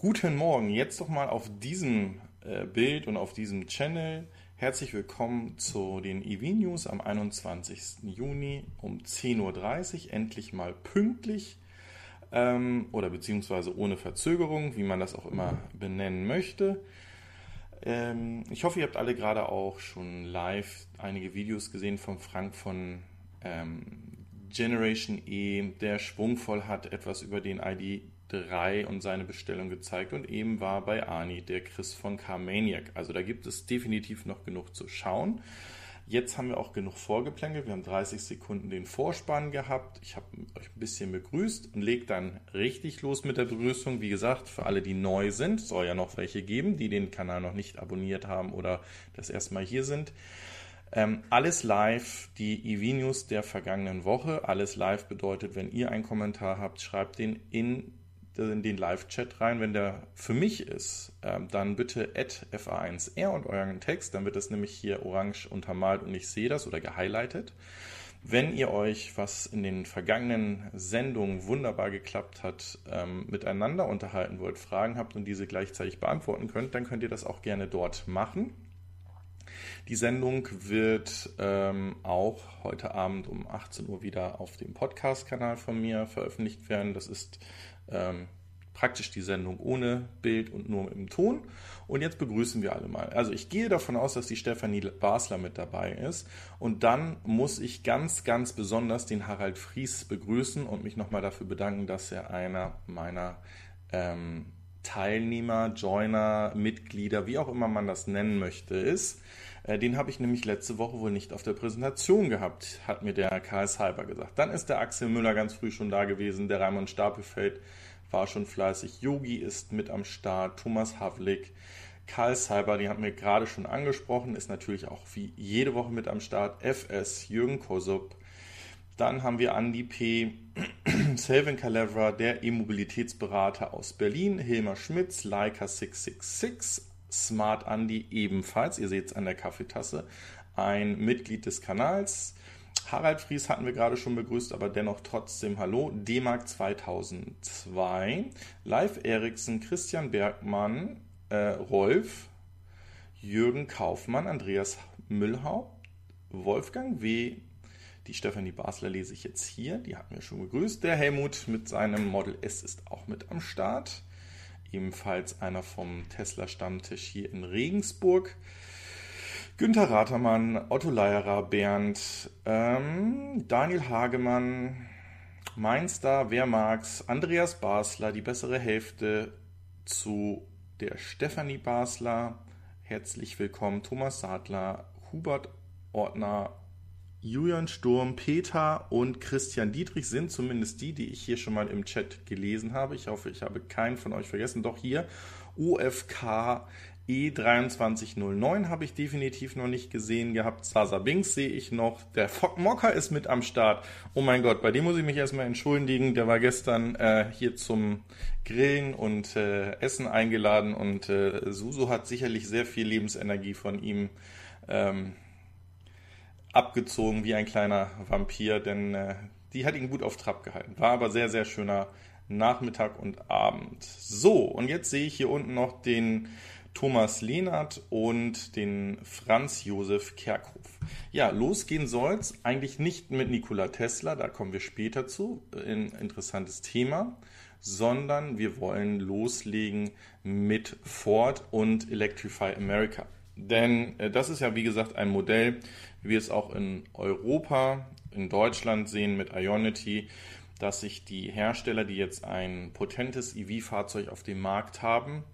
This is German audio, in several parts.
Guten Morgen, jetzt doch mal auf diesem äh, Bild und auf diesem Channel. Herzlich willkommen zu den EV News am 21. Juni um 10.30 Uhr, endlich mal pünktlich ähm, oder beziehungsweise ohne Verzögerung, wie man das auch immer benennen möchte. Ähm, ich hoffe, ihr habt alle gerade auch schon live einige Videos gesehen von Frank von ähm, Generation E, der schwungvoll hat etwas über den ID3 und seine Bestellung gezeigt und eben war bei Ani der Chris von Carmaniac. Also da gibt es definitiv noch genug zu schauen. Jetzt haben wir auch genug vorgeplänkelt. Wir haben 30 Sekunden den Vorspann gehabt. Ich habe euch ein bisschen begrüßt und lege dann richtig los mit der Begrüßung. Wie gesagt, für alle, die neu sind, soll ja noch welche geben, die den Kanal noch nicht abonniert haben oder das erstmal hier sind. Ähm, alles live, die EV-News der vergangenen Woche. Alles live bedeutet, wenn ihr einen Kommentar habt, schreibt den in, in den Live-Chat rein. Wenn der für mich ist, ähm, dann bitte fa1r und euren Text. Dann wird das nämlich hier orange untermalt und ich sehe das oder gehighlightet. Wenn ihr euch, was in den vergangenen Sendungen wunderbar geklappt hat, ähm, miteinander unterhalten wollt, Fragen habt und diese gleichzeitig beantworten könnt, dann könnt ihr das auch gerne dort machen. Die Sendung wird ähm, auch heute Abend um 18 Uhr wieder auf dem Podcast-Kanal von mir veröffentlicht werden. Das ist ähm, praktisch die Sendung ohne Bild und nur dem Ton. Und jetzt begrüßen wir alle mal. Also ich gehe davon aus, dass die Stefanie Basler mit dabei ist. Und dann muss ich ganz, ganz besonders den Harald Fries begrüßen und mich nochmal dafür bedanken, dass er einer meiner ähm, Teilnehmer, Joiner, Mitglieder, wie auch immer man das nennen möchte, ist. Äh, den habe ich nämlich letzte Woche wohl nicht auf der Präsentation gehabt, hat mir der Karl Cyber gesagt. Dann ist der Axel Müller ganz früh schon da gewesen, der Raimund Stapelfeld war schon fleißig, Yogi ist mit am Start, Thomas Havlik, Karl Cyber, den hat mir gerade schon angesprochen, ist natürlich auch wie jede Woche mit am Start, FS, Jürgen Kosup, dann haben wir Andy P., Selvin Calevra, der E-Mobilitätsberater aus Berlin, Hilmar Schmitz, Leica 666, Smart Andy ebenfalls, ihr seht es an der Kaffeetasse, ein Mitglied des Kanals. Harald Fries hatten wir gerade schon begrüßt, aber dennoch trotzdem Hallo. D-Mark 2002, Live Eriksen, Christian Bergmann, äh, Rolf, Jürgen Kaufmann, Andreas Müllhaupt, Wolfgang W., die Stefanie Basler lese ich jetzt hier, die hatten wir schon begrüßt. Der Helmut mit seinem Model S ist auch mit am Start ebenfalls einer vom Tesla-Stammtisch hier in Regensburg. Günter Ratermann, Otto Leierer, Bernd, ähm, Daniel Hagemann, Mainstar, wer mag's, Andreas Basler, die bessere Hälfte zu der Stefanie Basler. Herzlich willkommen, Thomas Sadler, Hubert Ordner, Julian Sturm, Peter und Christian Dietrich sind zumindest die, die ich hier schon mal im Chat gelesen habe. Ich hoffe, ich habe keinen von euch vergessen. Doch hier UFK E2309 habe ich definitiv noch nicht gesehen gehabt. Sasa Binks sehe ich noch. Der Fock Mocker ist mit am Start. Oh mein Gott, bei dem muss ich mich erstmal entschuldigen. Der war gestern äh, hier zum Grillen und äh, Essen eingeladen und äh, Suso hat sicherlich sehr viel Lebensenergie von ihm. Ähm, abgezogen wie ein kleiner Vampir, denn äh, die hat ihn gut auf Trab gehalten. War aber sehr, sehr schöner Nachmittag und Abend. So, und jetzt sehe ich hier unten noch den Thomas Lehnert und den Franz Josef Kerkhoff. Ja, losgehen soll's eigentlich nicht mit Nikola Tesla, da kommen wir später zu, ein interessantes Thema, sondern wir wollen loslegen mit Ford und Electrify America. Denn äh, das ist ja, wie gesagt, ein Modell, wie wir es auch in Europa, in Deutschland sehen mit Ionity, dass sich die Hersteller, die jetzt ein potentes EV-Fahrzeug auf dem Markt haben,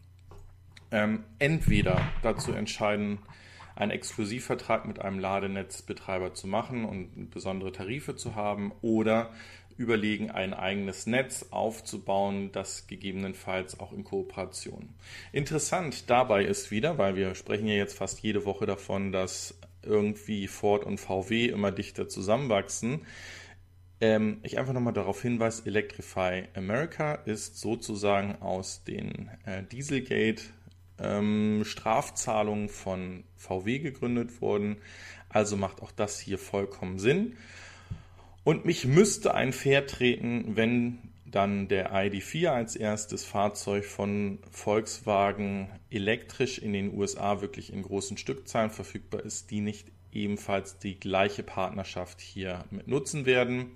ähm, entweder dazu entscheiden, einen Exklusivvertrag mit einem Ladenetzbetreiber zu machen und besondere Tarife zu haben oder überlegen, ein eigenes Netz aufzubauen, das gegebenenfalls auch in Kooperation. Interessant dabei ist wieder, weil wir sprechen ja jetzt fast jede Woche davon, dass irgendwie Ford und VW immer dichter zusammenwachsen. Ähm, ich einfach nochmal darauf hinweise, Electrify America ist sozusagen aus den äh, Dieselgate ähm, Strafzahlungen von VW gegründet worden. Also macht auch das hier vollkommen Sinn. Und mich müsste ein Pferd treten, wenn dann der ID4 als erstes Fahrzeug von Volkswagen elektrisch in den USA wirklich in großen Stückzahlen verfügbar ist, die nicht ebenfalls die gleiche Partnerschaft hier mit nutzen werden.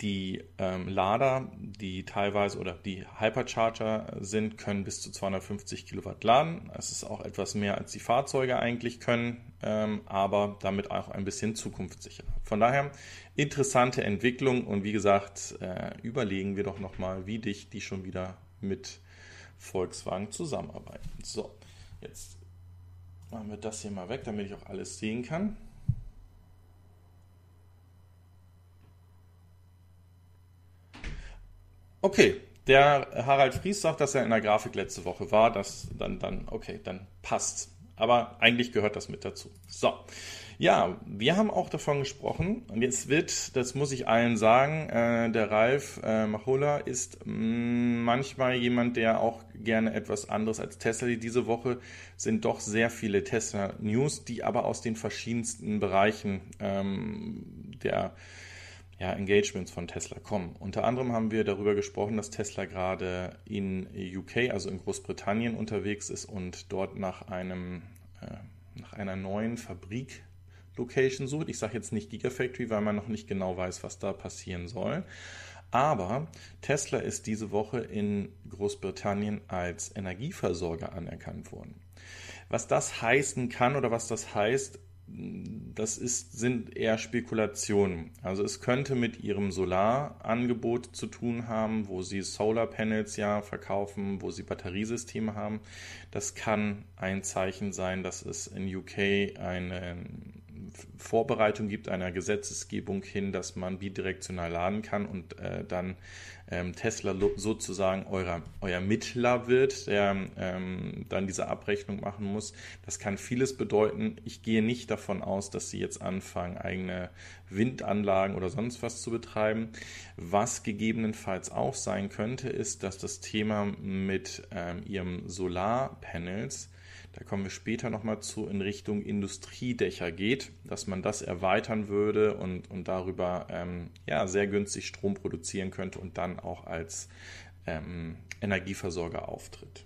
Die ähm, Lader, die teilweise oder die Hypercharger sind, können bis zu 250 Kilowatt laden. Das ist auch etwas mehr als die Fahrzeuge eigentlich können, ähm, aber damit auch ein bisschen zukunftssicher. Von daher interessante Entwicklung und wie gesagt, äh, überlegen wir doch nochmal, wie dicht die schon wieder mit Volkswagen zusammenarbeiten. So, jetzt machen wir das hier mal weg, damit ich auch alles sehen kann. Okay, der Harald Fries sagt, dass er in der Grafik letzte Woche war. Das dann, dann, okay, dann passt. Aber eigentlich gehört das mit dazu. So. Ja, wir haben auch davon gesprochen. Und jetzt wird, das muss ich allen sagen, äh, der Ralf äh, Machola ist mh, mm, manchmal jemand, der auch gerne etwas anderes als Tesla. Diese Woche sind doch sehr viele Tesla-News, die aber aus den verschiedensten Bereichen ähm, der ja, Engagements von Tesla kommen. Unter anderem haben wir darüber gesprochen, dass Tesla gerade in UK, also in Großbritannien, unterwegs ist und dort nach einem äh, nach einer neuen Fabrik-Location sucht. Ich sage jetzt nicht Gigafactory, weil man noch nicht genau weiß, was da passieren soll. Aber Tesla ist diese Woche in Großbritannien als Energieversorger anerkannt worden. Was das heißen kann oder was das heißt, das ist, sind eher Spekulationen. Also es könnte mit ihrem Solarangebot zu tun haben, wo sie Solarpanels ja verkaufen, wo sie Batteriesysteme haben. Das kann ein Zeichen sein, dass es in UK eine Vorbereitung gibt, einer Gesetzesgebung hin, dass man bidirektional laden kann und äh, dann ähm, Tesla sozusagen euer, euer Mittler wird, der ähm, dann diese Abrechnung machen muss. Das kann vieles bedeuten. Ich gehe nicht davon aus, dass sie jetzt anfangen, eigene Windanlagen oder sonst was zu betreiben. Was gegebenenfalls auch sein könnte, ist, dass das Thema mit ähm, ihrem Solarpanels da kommen wir später nochmal zu, in Richtung Industriedächer geht, dass man das erweitern würde und, und darüber ähm, ja, sehr günstig Strom produzieren könnte und dann auch als ähm, Energieversorger auftritt.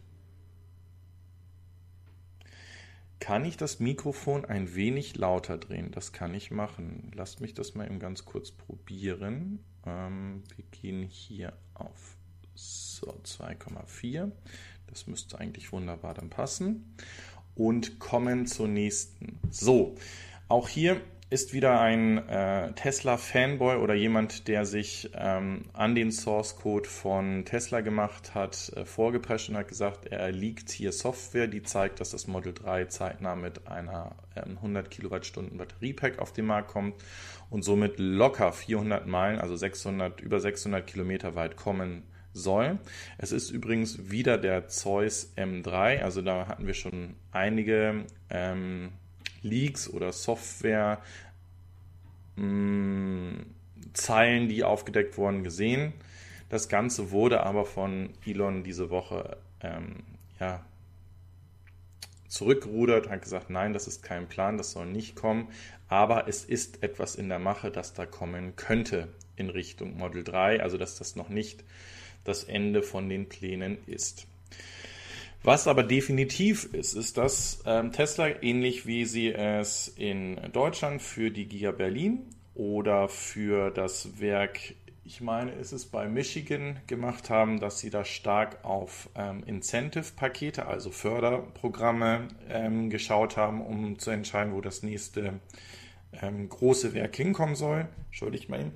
Kann ich das Mikrofon ein wenig lauter drehen? Das kann ich machen. Lasst mich das mal eben ganz kurz probieren. Ähm, wir gehen hier auf so 2,4. Das müsste eigentlich wunderbar dann passen. Und kommen zur nächsten. So, auch hier ist wieder ein äh, Tesla-Fanboy oder jemand, der sich ähm, an den Source Code von Tesla gemacht hat, äh, vorgeprescht und hat gesagt, er liegt hier Software, die zeigt, dass das Model 3 zeitnah mit einer ähm, 100 Kilowattstunden Batteriepack auf den Markt kommt und somit locker 400 Meilen, also 600, über 600 Kilometer weit kommen soll. Es ist übrigens wieder der Zeus M3, also da hatten wir schon einige ähm, Leaks oder Software mm, Zeilen, die aufgedeckt wurden, gesehen. Das Ganze wurde aber von Elon diese Woche ähm, ja, zurückgerudert, hat gesagt, nein, das ist kein Plan, das soll nicht kommen, aber es ist etwas in der Mache, das da kommen könnte in Richtung Model 3, also dass das noch nicht das Ende von den Plänen ist. Was aber definitiv ist, ist, dass ähm, Tesla, ähnlich wie sie es in Deutschland für die Giga Berlin oder für das Werk, ich meine, ist es bei Michigan gemacht haben, dass sie da stark auf ähm, Incentive-Pakete, also Förderprogramme ähm, geschaut haben, um zu entscheiden, wo das nächste ähm, große Werk hinkommen soll. Entschuldigt mal.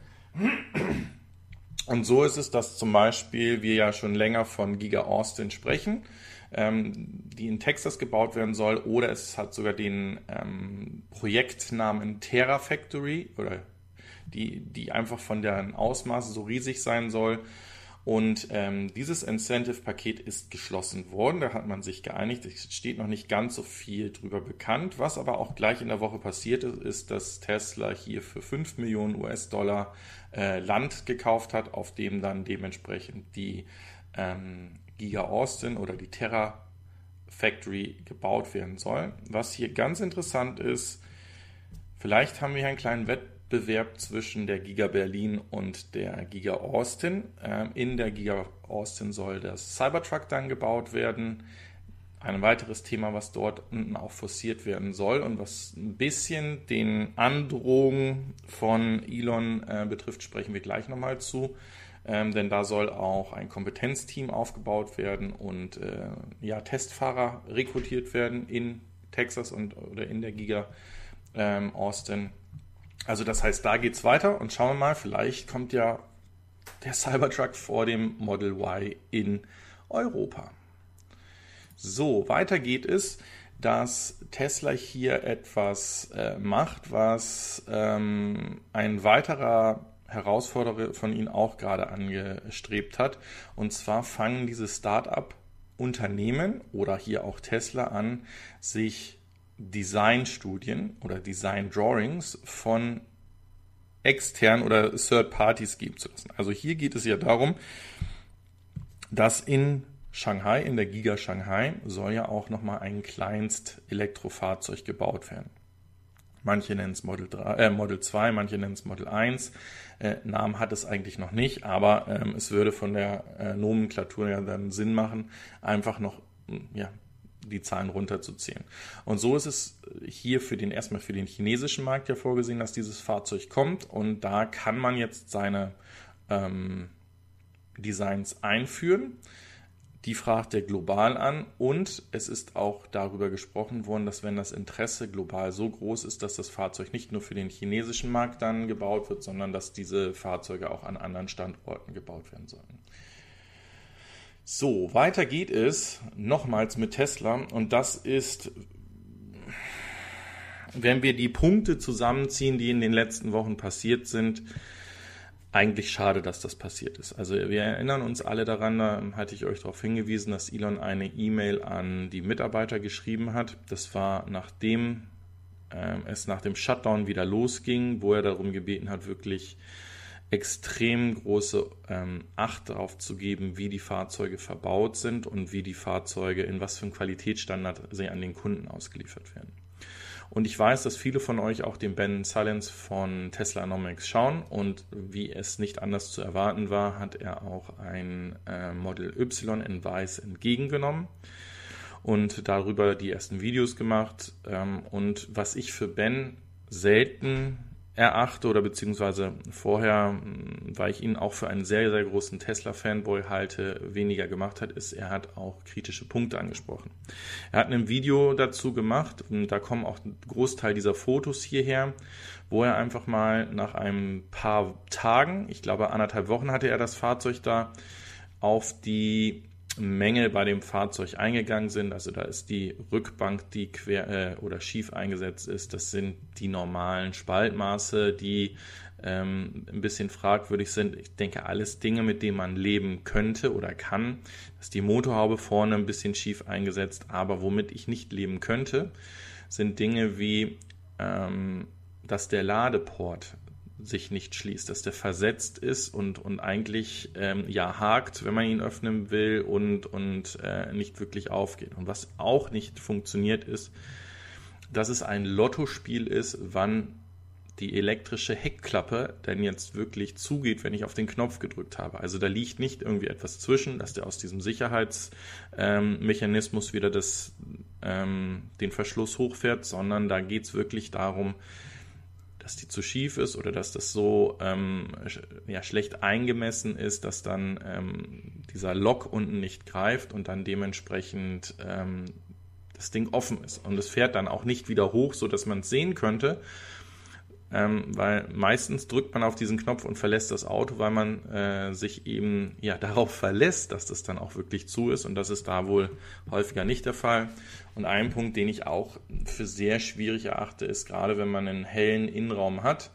Und so ist es, dass zum Beispiel wir ja schon länger von Giga Austin sprechen, ähm, die in Texas gebaut werden soll, oder es hat sogar den ähm, Projektnamen Terra Factory oder die, die einfach von deren Ausmaße so riesig sein soll. Und ähm, dieses Incentive-Paket ist geschlossen worden. Da hat man sich geeinigt. Es steht noch nicht ganz so viel drüber bekannt. Was aber auch gleich in der Woche passiert ist, ist, dass Tesla hier für 5 Millionen US-Dollar äh, Land gekauft hat, auf dem dann dementsprechend die ähm, Giga Austin oder die Terra Factory gebaut werden soll. Was hier ganz interessant ist, vielleicht haben wir hier einen kleinen Wettbewerb zwischen der Giga Berlin und der Giga Austin. Ähm, in der Giga Austin soll das Cybertruck dann gebaut werden. Ein weiteres Thema, was dort unten auch forciert werden soll und was ein bisschen den Androhungen von Elon äh, betrifft, sprechen wir gleich nochmal zu. Ähm, denn da soll auch ein Kompetenzteam aufgebaut werden und äh, ja, Testfahrer rekrutiert werden in Texas und oder in der Giga ähm, Austin. Also das heißt, da geht es weiter und schauen wir mal, vielleicht kommt ja der Cybertruck vor dem Model Y in Europa. So, weiter geht es, dass Tesla hier etwas äh, macht, was ähm, ein weiterer Herausforderer von Ihnen auch gerade angestrebt hat. Und zwar fangen diese Start-up-Unternehmen oder hier auch Tesla an, sich Designstudien oder Design Drawings von externen oder Third Parties geben zu lassen. Also hier geht es ja darum, dass in Shanghai, in der Giga Shanghai, soll ja auch nochmal ein Kleinst-Elektrofahrzeug gebaut werden. Manche nennen es Model, 3, äh, Model 2, manche nennen es Model 1. Äh, Namen hat es eigentlich noch nicht, aber ähm, es würde von der äh, Nomenklatur ja dann Sinn machen, einfach noch ja, die Zahlen runterzuziehen. Und so ist es hier für den erstmal für den chinesischen Markt ja vorgesehen, dass dieses Fahrzeug kommt und da kann man jetzt seine ähm, Designs einführen. Die fragt er global an und es ist auch darüber gesprochen worden, dass wenn das Interesse global so groß ist, dass das Fahrzeug nicht nur für den chinesischen Markt dann gebaut wird, sondern dass diese Fahrzeuge auch an anderen Standorten gebaut werden sollen. So, weiter geht es nochmals mit Tesla und das ist, wenn wir die Punkte zusammenziehen, die in den letzten Wochen passiert sind, eigentlich schade, dass das passiert ist. Also wir erinnern uns alle daran, da hatte ich euch darauf hingewiesen, dass Elon eine E-Mail an die Mitarbeiter geschrieben hat. Das war nachdem äh, es nach dem Shutdown wieder losging, wo er darum gebeten hat, wirklich extrem große ähm, Acht darauf zu geben, wie die Fahrzeuge verbaut sind und wie die Fahrzeuge, in was für einem Qualitätsstandard sie an den Kunden ausgeliefert werden. Und ich weiß, dass viele von euch auch den Ben Silence von Tesla Nomics schauen und wie es nicht anders zu erwarten war, hat er auch ein äh, Model Y in weiß entgegengenommen und darüber die ersten Videos gemacht. Ähm, und was ich für Ben selten erachte oder beziehungsweise vorher, hm, weil ich ihn auch für einen sehr, sehr großen Tesla-Fanboy halte, weniger gemacht hat, ist, er hat auch kritische Punkte angesprochen. Er hat ein Video dazu gemacht, da kommen auch ein Großteil dieser Fotos hierher, wo er einfach mal nach ein paar Tagen, ich glaube anderthalb Wochen hatte er das Fahrzeug da, auf die Mängel bei dem Fahrzeug eingegangen sind. Also da ist die Rückbank, die quer äh, oder schief eingesetzt ist. Das sind die normalen Spaltmaße, die ähm, ein bisschen fragwürdig sind. Ich denke, alles Dinge, mit denen man leben könnte oder kann. Das ist die Motorhaube vorne ein bisschen schief eingesetzt, aber womit ich nicht leben könnte, sind Dinge wie ähm, dass der Ladeport sich nicht schließt, dass der versetzt ist und, und eigentlich ähm, ja hakt, wenn man ihn öffnen will und, und äh, nicht wirklich aufgeht. Und was auch nicht funktioniert ist, dass es ein Lottospiel ist, wann die elektrische Heckklappe denn jetzt wirklich zugeht, wenn ich auf den Knopf gedrückt habe. Also da liegt nicht irgendwie etwas zwischen, dass der aus diesem Sicherheitsmechanismus ähm, wieder das, ähm, den Verschluss hochfährt, sondern da geht es wirklich darum, dass die zu schief ist oder dass das so ähm, ja, schlecht eingemessen ist, dass dann ähm, dieser Lock unten nicht greift und dann dementsprechend ähm, das Ding offen ist. Und es fährt dann auch nicht wieder hoch, so dass man es sehen könnte, ähm, weil meistens drückt man auf diesen Knopf und verlässt das Auto, weil man äh, sich eben ja darauf verlässt, dass das dann auch wirklich zu ist und das ist da wohl häufiger nicht der Fall. Und ein Punkt, den ich auch für sehr schwierig erachte, ist gerade wenn man einen hellen Innenraum hat,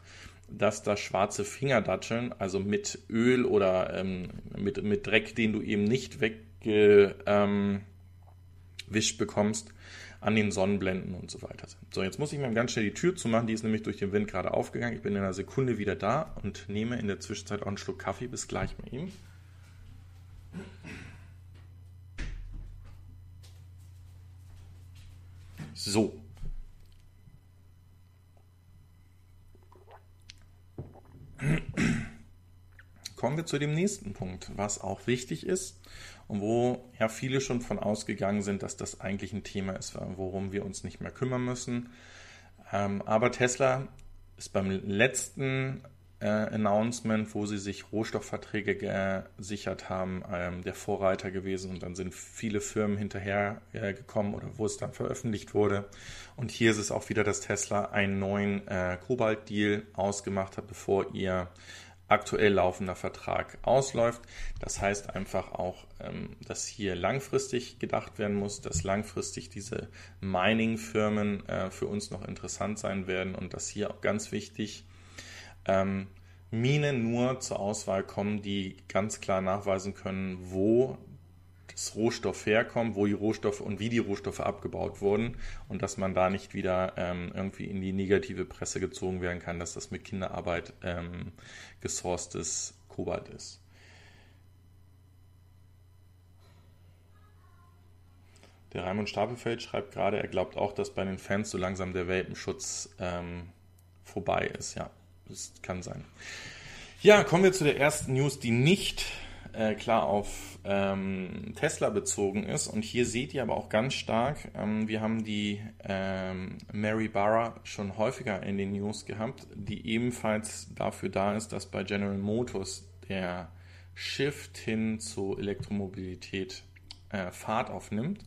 dass da schwarze Fingerdatscheln, also mit Öl oder ähm, mit, mit Dreck, den du eben nicht weggewischt ähm, bekommst, an den Sonnenblenden und so weiter sind. So, jetzt muss ich mir ganz schnell die Tür zumachen, die ist nämlich durch den Wind gerade aufgegangen. Ich bin in einer Sekunde wieder da und nehme in der Zwischenzeit auch einen Schluck Kaffee. Bis gleich mal eben. So. Kommen wir zu dem nächsten Punkt, was auch wichtig ist wo ja viele schon von ausgegangen sind, dass das eigentlich ein Thema ist, worum wir uns nicht mehr kümmern müssen. Ähm, aber Tesla ist beim letzten äh, Announcement, wo sie sich Rohstoffverträge gesichert haben, ähm, der Vorreiter gewesen und dann sind viele Firmen hinterher äh, gekommen oder wo es dann veröffentlicht wurde. Und hier ist es auch wieder, dass Tesla einen neuen äh, Kobalt-Deal ausgemacht hat, bevor ihr aktuell laufender Vertrag ausläuft. Das heißt einfach auch, ähm, dass hier langfristig gedacht werden muss, dass langfristig diese Mining-Firmen äh, für uns noch interessant sein werden und dass hier auch ganz wichtig ähm, Minen nur zur Auswahl kommen, die ganz klar nachweisen können, wo das Rohstoff herkommt, wo die Rohstoffe und wie die Rohstoffe abgebaut wurden und dass man da nicht wieder ähm, irgendwie in die negative Presse gezogen werden kann, dass das mit Kinderarbeit ähm, gesourcetes Kobalt ist. Der Raimund Stapelfeld schreibt gerade, er glaubt auch, dass bei den Fans so langsam der Welpenschutz ähm, vorbei ist. Ja, das kann sein. Ja, kommen wir zu der ersten News, die nicht äh, klar auf ähm, Tesla bezogen ist. Und hier seht ihr aber auch ganz stark, ähm, wir haben die ähm, Mary Barra schon häufiger in den News gehabt, die ebenfalls dafür da ist, dass bei General Motors der Shift hin zu Elektromobilität äh, Fahrt aufnimmt.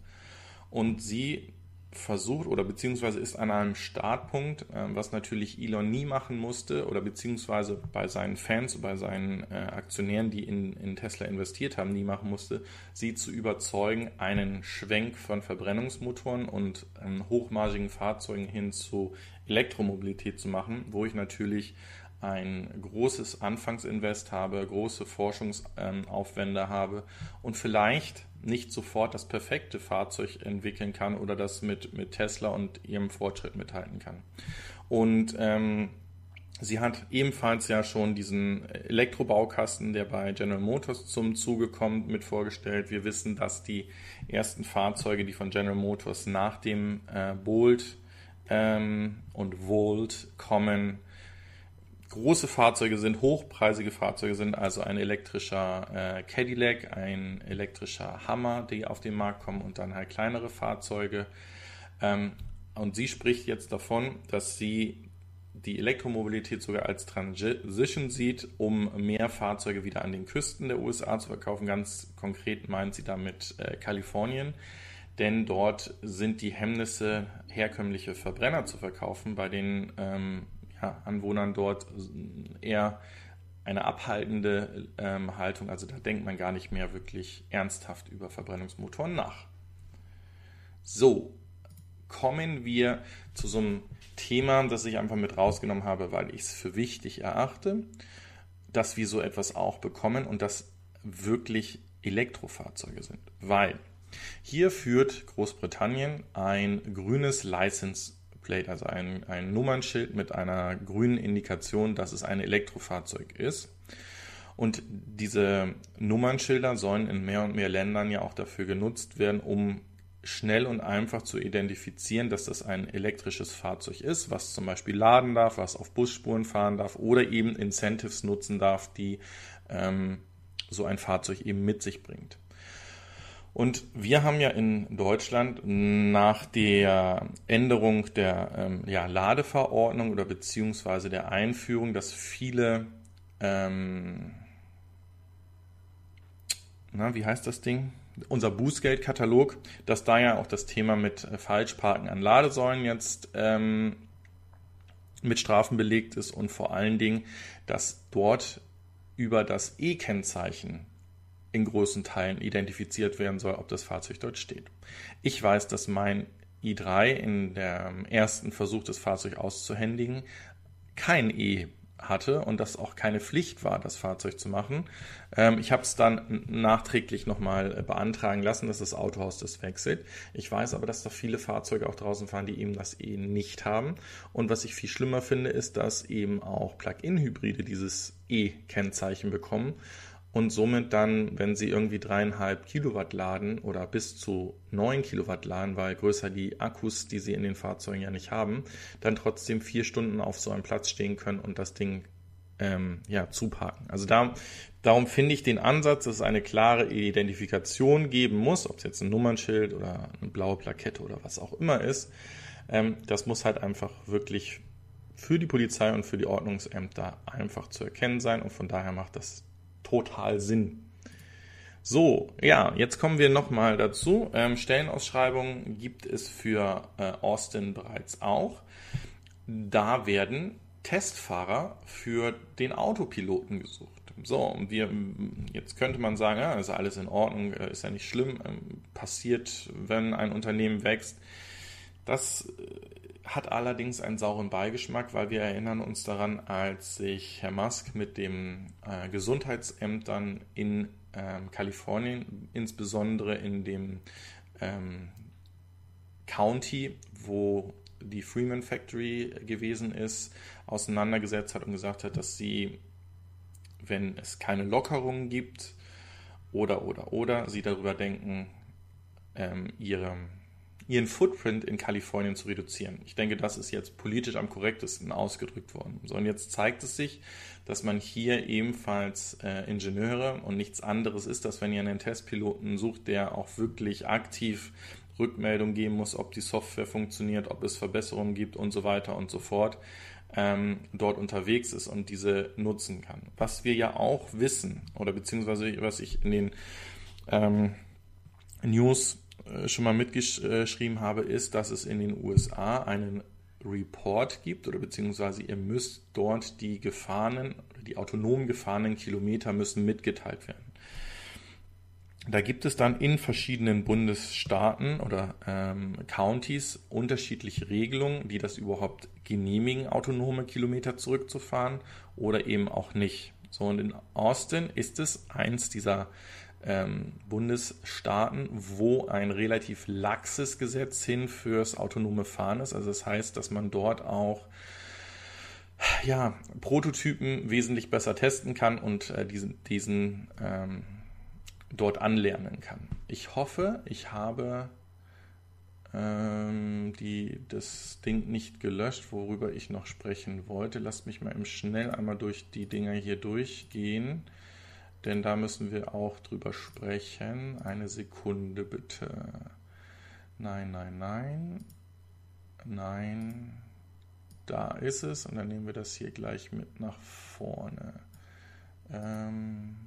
Und sie versucht oder beziehungsweise ist an einem Startpunkt, äh, was natürlich Elon nie machen musste oder beziehungsweise bei seinen Fans, bei seinen äh, Aktionären, die in, in Tesla investiert haben, nie machen musste, sie zu überzeugen, einen Schwenk von Verbrennungsmotoren und ähm, hochmargigen Fahrzeugen hin zu Elektromobilität zu machen, wo ich natürlich ein großes Anfangsinvest habe, große Forschungsaufwände ähm, habe und vielleicht nicht sofort das perfekte Fahrzeug entwickeln kann oder das mit, mit Tesla und ihrem Fortschritt mithalten kann. Und ähm, sie hat ebenfalls ja schon diesen Elektrobaukasten, der bei General Motors zum Zuge kommt, mit vorgestellt. Wir wissen, dass die ersten Fahrzeuge, die von General Motors nach dem äh, Bolt ähm, und Volt kommen, große Fahrzeuge sind, hochpreisige Fahrzeuge sind, also ein elektrischer äh, Cadillac, ein elektrischer Hammer, die auf den Markt kommen und dann halt kleinere Fahrzeuge. Ähm, und sie spricht jetzt davon, dass sie die Elektromobilität sogar als Transition sieht, um mehr Fahrzeuge wieder an den Küsten der USA zu verkaufen. Ganz konkret meint sie damit äh, Kalifornien, denn dort sind die Hemmnisse, herkömmliche Verbrenner zu verkaufen, bei den ähm, ja, Anwohnern dort eher eine abhaltende ähm, Haltung. Also da denkt man gar nicht mehr wirklich ernsthaft über Verbrennungsmotoren nach. So, kommen wir zu so einem Thema, das ich einfach mit rausgenommen habe, weil ich es für wichtig erachte, dass wir so etwas auch bekommen und das wirklich Elektrofahrzeuge sind. Weil hier führt Großbritannien ein grünes License Plate, also ein, ein Nummernschild mit einer grünen Indikation, dass es ein Elektrofahrzeug ist. Und diese Nummernschilder sollen in mehr und mehr Ländern ja auch dafür genutzt werden, um schnell und einfach zu identifizieren, dass das ein elektrisches Fahrzeug ist, was zum Beispiel laden darf, was auf Busspuren fahren darf oder eben Incentives nutzen darf, die ähm, so ein Fahrzeug eben mit sich bringt. Und wir haben ja in Deutschland nach der Änderung der ähm, ja, Ladeverordnung oder beziehungsweise der Einführung, dass viele, ähm, na, wie heißt das Ding? Unser Bußgeldkatalog, dass da ja auch das Thema mit äh, Falschparken an Ladesäulen jetzt ähm, mit Strafen belegt ist und vor allen Dingen, dass dort über das E-Kennzeichen in großen Teilen identifiziert werden soll, ob das Fahrzeug dort steht. Ich weiß, dass mein i3 in dem ersten Versuch, das Fahrzeug auszuhändigen, kein E hatte und das auch keine Pflicht war, das Fahrzeug zu machen. Ähm, ich habe es dann nachträglich nochmal beantragen lassen, dass das Autohaus das wechselt. Ich weiß aber, dass da viele Fahrzeuge auch draußen fahren, die eben das E nicht haben. Und was ich viel schlimmer finde, ist, dass eben auch Plug-in-Hybride dieses E-Kennzeichen bekommen und somit dann, wenn sie irgendwie dreieinhalb Kilowatt laden oder bis zu neun Kilowatt laden, weil größer die Akkus, die sie in den Fahrzeugen ja nicht haben, dann trotzdem vier Stunden auf so einem Platz stehen können und das Ding ähm, ja, zuparken. Also da, darum finde ich den Ansatz, dass es eine klare Identifikation geben muss, ob es jetzt ein Nummernschild oder eine blaue Plakette oder was auch immer ist. Ähm, das muss halt einfach wirklich für die Polizei und für die Ordnungsämter einfach zu erkennen sein und von daher macht das total Sinn. So, ja, jetzt kommen wir nochmal dazu. Ähm, Stellenausschreibungen gibt es für äh, Austin bereits auch. Da werden Testfahrer für den Autopiloten gesucht. So, wir, jetzt könnte man sagen, ja, ist alles in Ordnung, äh, ist ja nicht schlimm, ähm, passiert, wenn ein Unternehmen wächst. Das äh, hat allerdings einen sauren Beigeschmack, weil wir erinnern uns daran, als sich Herr Musk mit den äh, Gesundheitsämtern in ähm, Kalifornien, insbesondere in dem ähm, County, wo die Freeman Factory gewesen ist, auseinandergesetzt hat und gesagt hat, dass sie, wenn es keine Lockerungen gibt oder, oder, oder, sie darüber denken, ähm, ihre, ihren Footprint in Kalifornien zu reduzieren. Ich denke, das ist jetzt politisch am korrektesten ausgedrückt worden. So, und jetzt zeigt es sich, dass man hier ebenfalls äh, Ingenieure und nichts anderes ist, dass wenn ihr einen Testpiloten sucht, der auch wirklich aktiv Rückmeldung geben muss, ob die Software funktioniert, ob es Verbesserungen gibt und so weiter und so fort, ähm, dort unterwegs ist und diese nutzen kann. Was wir ja auch wissen, oder beziehungsweise was ich in den ähm, News schon mal mitgeschrieben habe, ist, dass es in den USA einen Report gibt oder beziehungsweise ihr müsst dort die gefahrenen, die autonom gefahrenen Kilometer müssen mitgeteilt werden. Da gibt es dann in verschiedenen Bundesstaaten oder ähm, Counties unterschiedliche Regelungen, die das überhaupt genehmigen, autonome Kilometer zurückzufahren oder eben auch nicht. So, und in Austin ist es eins dieser ähm, Bundesstaaten, wo ein relativ laxes Gesetz hin fürs autonome Fahren ist. Also das heißt, dass man dort auch ja, Prototypen wesentlich besser testen kann und äh, diesen, diesen ähm, dort anlernen kann. Ich hoffe, ich habe ähm, die, das Ding nicht gelöscht, worüber ich noch sprechen wollte. Lasst mich mal im schnell einmal durch die Dinger hier durchgehen, denn da müssen wir auch drüber sprechen. Eine Sekunde bitte. Nein, nein, nein. Nein. Da ist es und dann nehmen wir das hier gleich mit nach vorne. Ähm,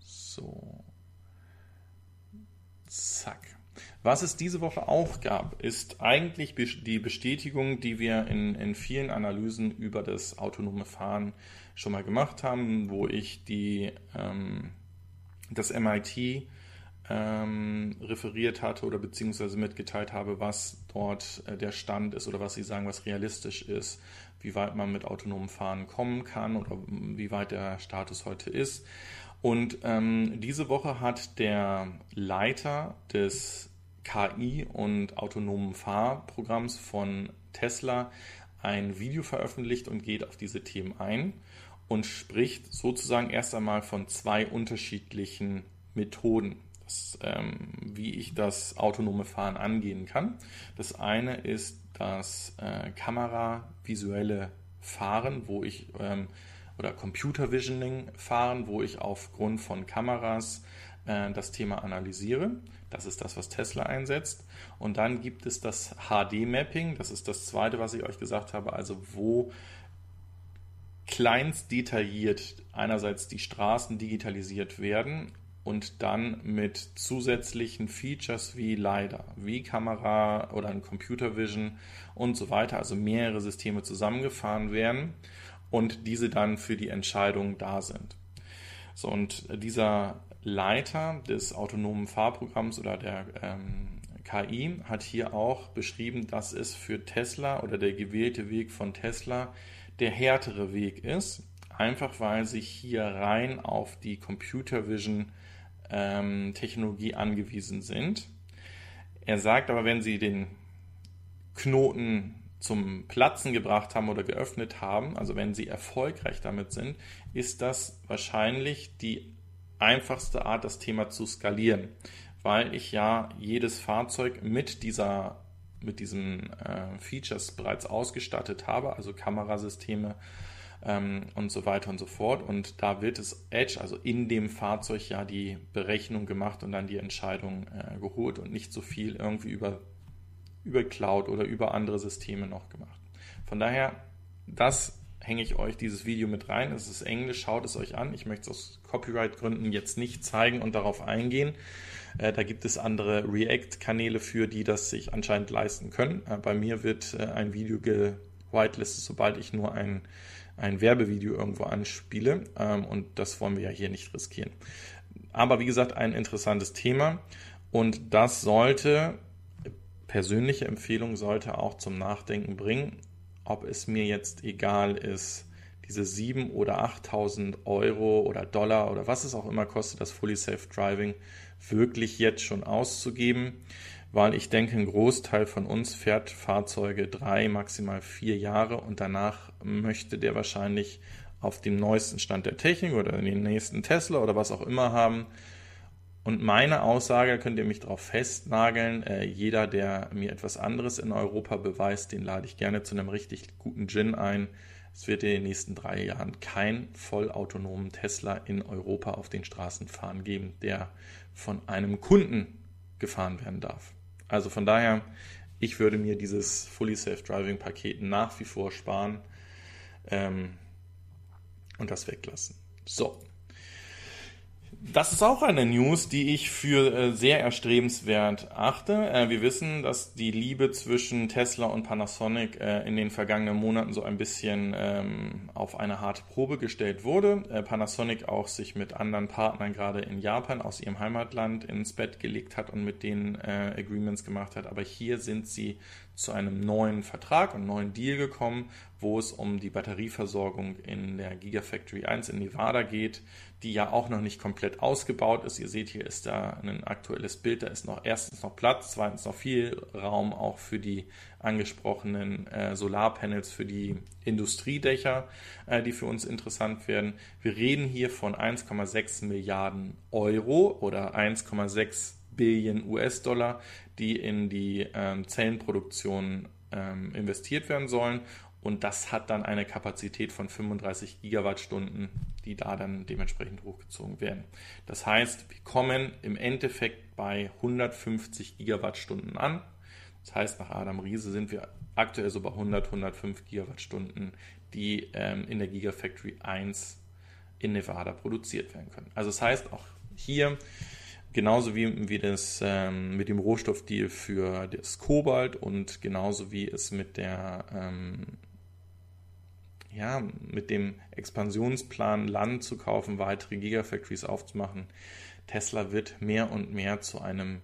so. Zack. Was es diese Woche auch gab, ist eigentlich die Bestätigung, die wir in, in vielen Analysen über das autonome Fahren schon mal gemacht haben, wo ich die, ähm, das MIT ähm, referiert hatte oder beziehungsweise mitgeteilt habe, was dort äh, der Stand ist oder was sie sagen, was realistisch ist, wie weit man mit autonomem Fahren kommen kann oder wie weit der Status heute ist. Und ähm, diese Woche hat der Leiter des KI und autonomen Fahrprogramms von Tesla ein Video veröffentlicht und geht auf diese Themen ein und spricht sozusagen erst einmal von zwei unterschiedlichen Methoden, das, ähm, wie ich das autonome Fahren angehen kann. Das eine ist das äh, kameravisuelle Fahren, wo ich ähm, oder Computer Visioning fahren, wo ich aufgrund von Kameras äh, das Thema analysiere. Das ist das, was Tesla einsetzt. Und dann gibt es das HD-Mapping. Das ist das zweite, was ich euch gesagt habe. Also wo kleinst detailliert einerseits die Straßen digitalisiert werden und dann mit zusätzlichen Features wie LiDAR, wie Kamera oder ein Computer Vision und so weiter, also mehrere Systeme zusammengefahren werden und diese dann für die Entscheidung da sind. So, und dieser Leiter des autonomen Fahrprogramms oder der ähm, KI hat hier auch beschrieben, dass es für Tesla oder der gewählte Weg von Tesla der härtere Weg ist, einfach weil sie hier rein auf die Computer Vision ähm, Technologie angewiesen sind. Er sagt aber, wenn sie den Knoten zum Platzen gebracht haben oder geöffnet haben, also wenn sie erfolgreich damit sind, ist das wahrscheinlich die einfachste Art, das Thema zu skalieren, weil ich ja jedes Fahrzeug mit dieser mit diesen äh, Features bereits ausgestattet habe, also Kamerasysteme, ähm, und so weiter und so fort. Und da wird es Edge, also in dem Fahrzeug ja die Berechnung gemacht und dann die Entscheidung äh, geholt und nicht so viel irgendwie über, über Cloud oder über andere Systeme noch gemacht. Von daher, das hänge ich euch dieses Video mit rein. Es ist Englisch, schaut es euch an. Ich möchte es aus Copyright-Gründen jetzt nicht zeigen und darauf eingehen. Äh, da gibt es andere React-Kanäle für, die das sich anscheinend leisten können. Äh, bei mir wird äh, ein Video gewitelistet, sobald ich nur ein, ein Werbevideo irgendwo anspiele. Ähm, und das wollen wir ja hier nicht riskieren. Aber wie gesagt, ein interessantes Thema. Und das sollte, persönliche Empfehlung sollte auch zum Nachdenken bringen ob es mir jetzt egal ist, diese 7.000 oder 8.000 Euro oder Dollar oder was es auch immer kostet, das Fully Safe Driving wirklich jetzt schon auszugeben, weil ich denke, ein Großteil von uns fährt Fahrzeuge drei, maximal vier Jahre und danach möchte der wahrscheinlich auf dem neuesten Stand der Technik oder den nächsten Tesla oder was auch immer haben und meine Aussage, könnt ihr mich darauf festnageln, äh, jeder, der mir etwas anderes in Europa beweist, den lade ich gerne zu einem richtig guten Gin ein. Es wird in den nächsten drei Jahren keinen vollautonomen Tesla in Europa auf den Straßen fahren geben, der von einem Kunden gefahren werden darf. Also von daher, ich würde mir dieses Fully Safe Driving Paket nach wie vor sparen ähm, und das weglassen. So, das ist auch eine News, die ich für äh, sehr erstrebenswert achte. Äh, wir wissen, dass die Liebe zwischen Tesla und Panasonic äh, in den vergangenen Monaten so ein bisschen ähm, auf eine harte Probe gestellt wurde. Panasonic auch sich mit anderen Partnern gerade in Japan aus ihrem Heimatland ins Bett gelegt hat und mit denen Agreements gemacht hat. Aber hier sind sie zu einem neuen Vertrag und neuen Deal gekommen, wo es um die Batterieversorgung in der Gigafactory 1 in Nevada geht, die ja auch noch nicht komplett ausgebaut ist. Ihr seht, hier ist da ein aktuelles Bild, da ist noch erstens noch Platz, zweitens noch viel Raum auch für die angesprochenen äh, Solarpanels für die Industriedächer, äh, die für uns interessant werden. Wir reden hier von 1,6 Milliarden Euro oder 1,6 Billionen US-Dollar, die in die ähm, Zellenproduktion ähm, investiert werden sollen. Und das hat dann eine Kapazität von 35 Gigawattstunden, die da dann dementsprechend hochgezogen werden. Das heißt, wir kommen im Endeffekt bei 150 Gigawattstunden an. Das heißt, nach Adam Riese sind wir aktuell so bei 100, 105 Gigawattstunden, die ähm, in der Gigafactory 1 in Nevada produziert werden können. Also das heißt, auch hier Genauso wie, wie das ähm, mit dem Rohstoffdeal für das Kobalt und genauso wie es mit der ähm, ja, mit dem Expansionsplan Land zu kaufen, weitere Gigafactories aufzumachen. Tesla wird mehr und mehr zu einem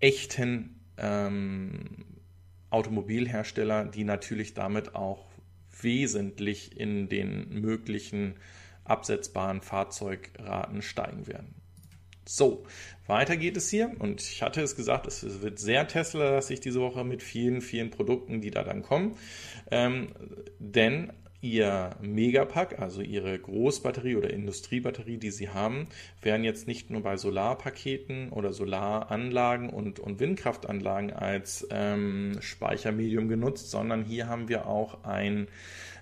echten ähm, Automobilhersteller, die natürlich damit auch wesentlich in den möglichen absetzbaren Fahrzeugraten steigen werden. So, weiter geht es hier. Und ich hatte es gesagt, es wird sehr Tesla-lastig diese Woche mit vielen, vielen Produkten, die da dann kommen. Ähm, denn ihr Megapack, also ihre Großbatterie oder Industriebatterie, die sie haben, werden jetzt nicht nur bei Solarpaketen oder Solaranlagen und, und Windkraftanlagen als ähm, Speichermedium genutzt, sondern hier haben wir auch ein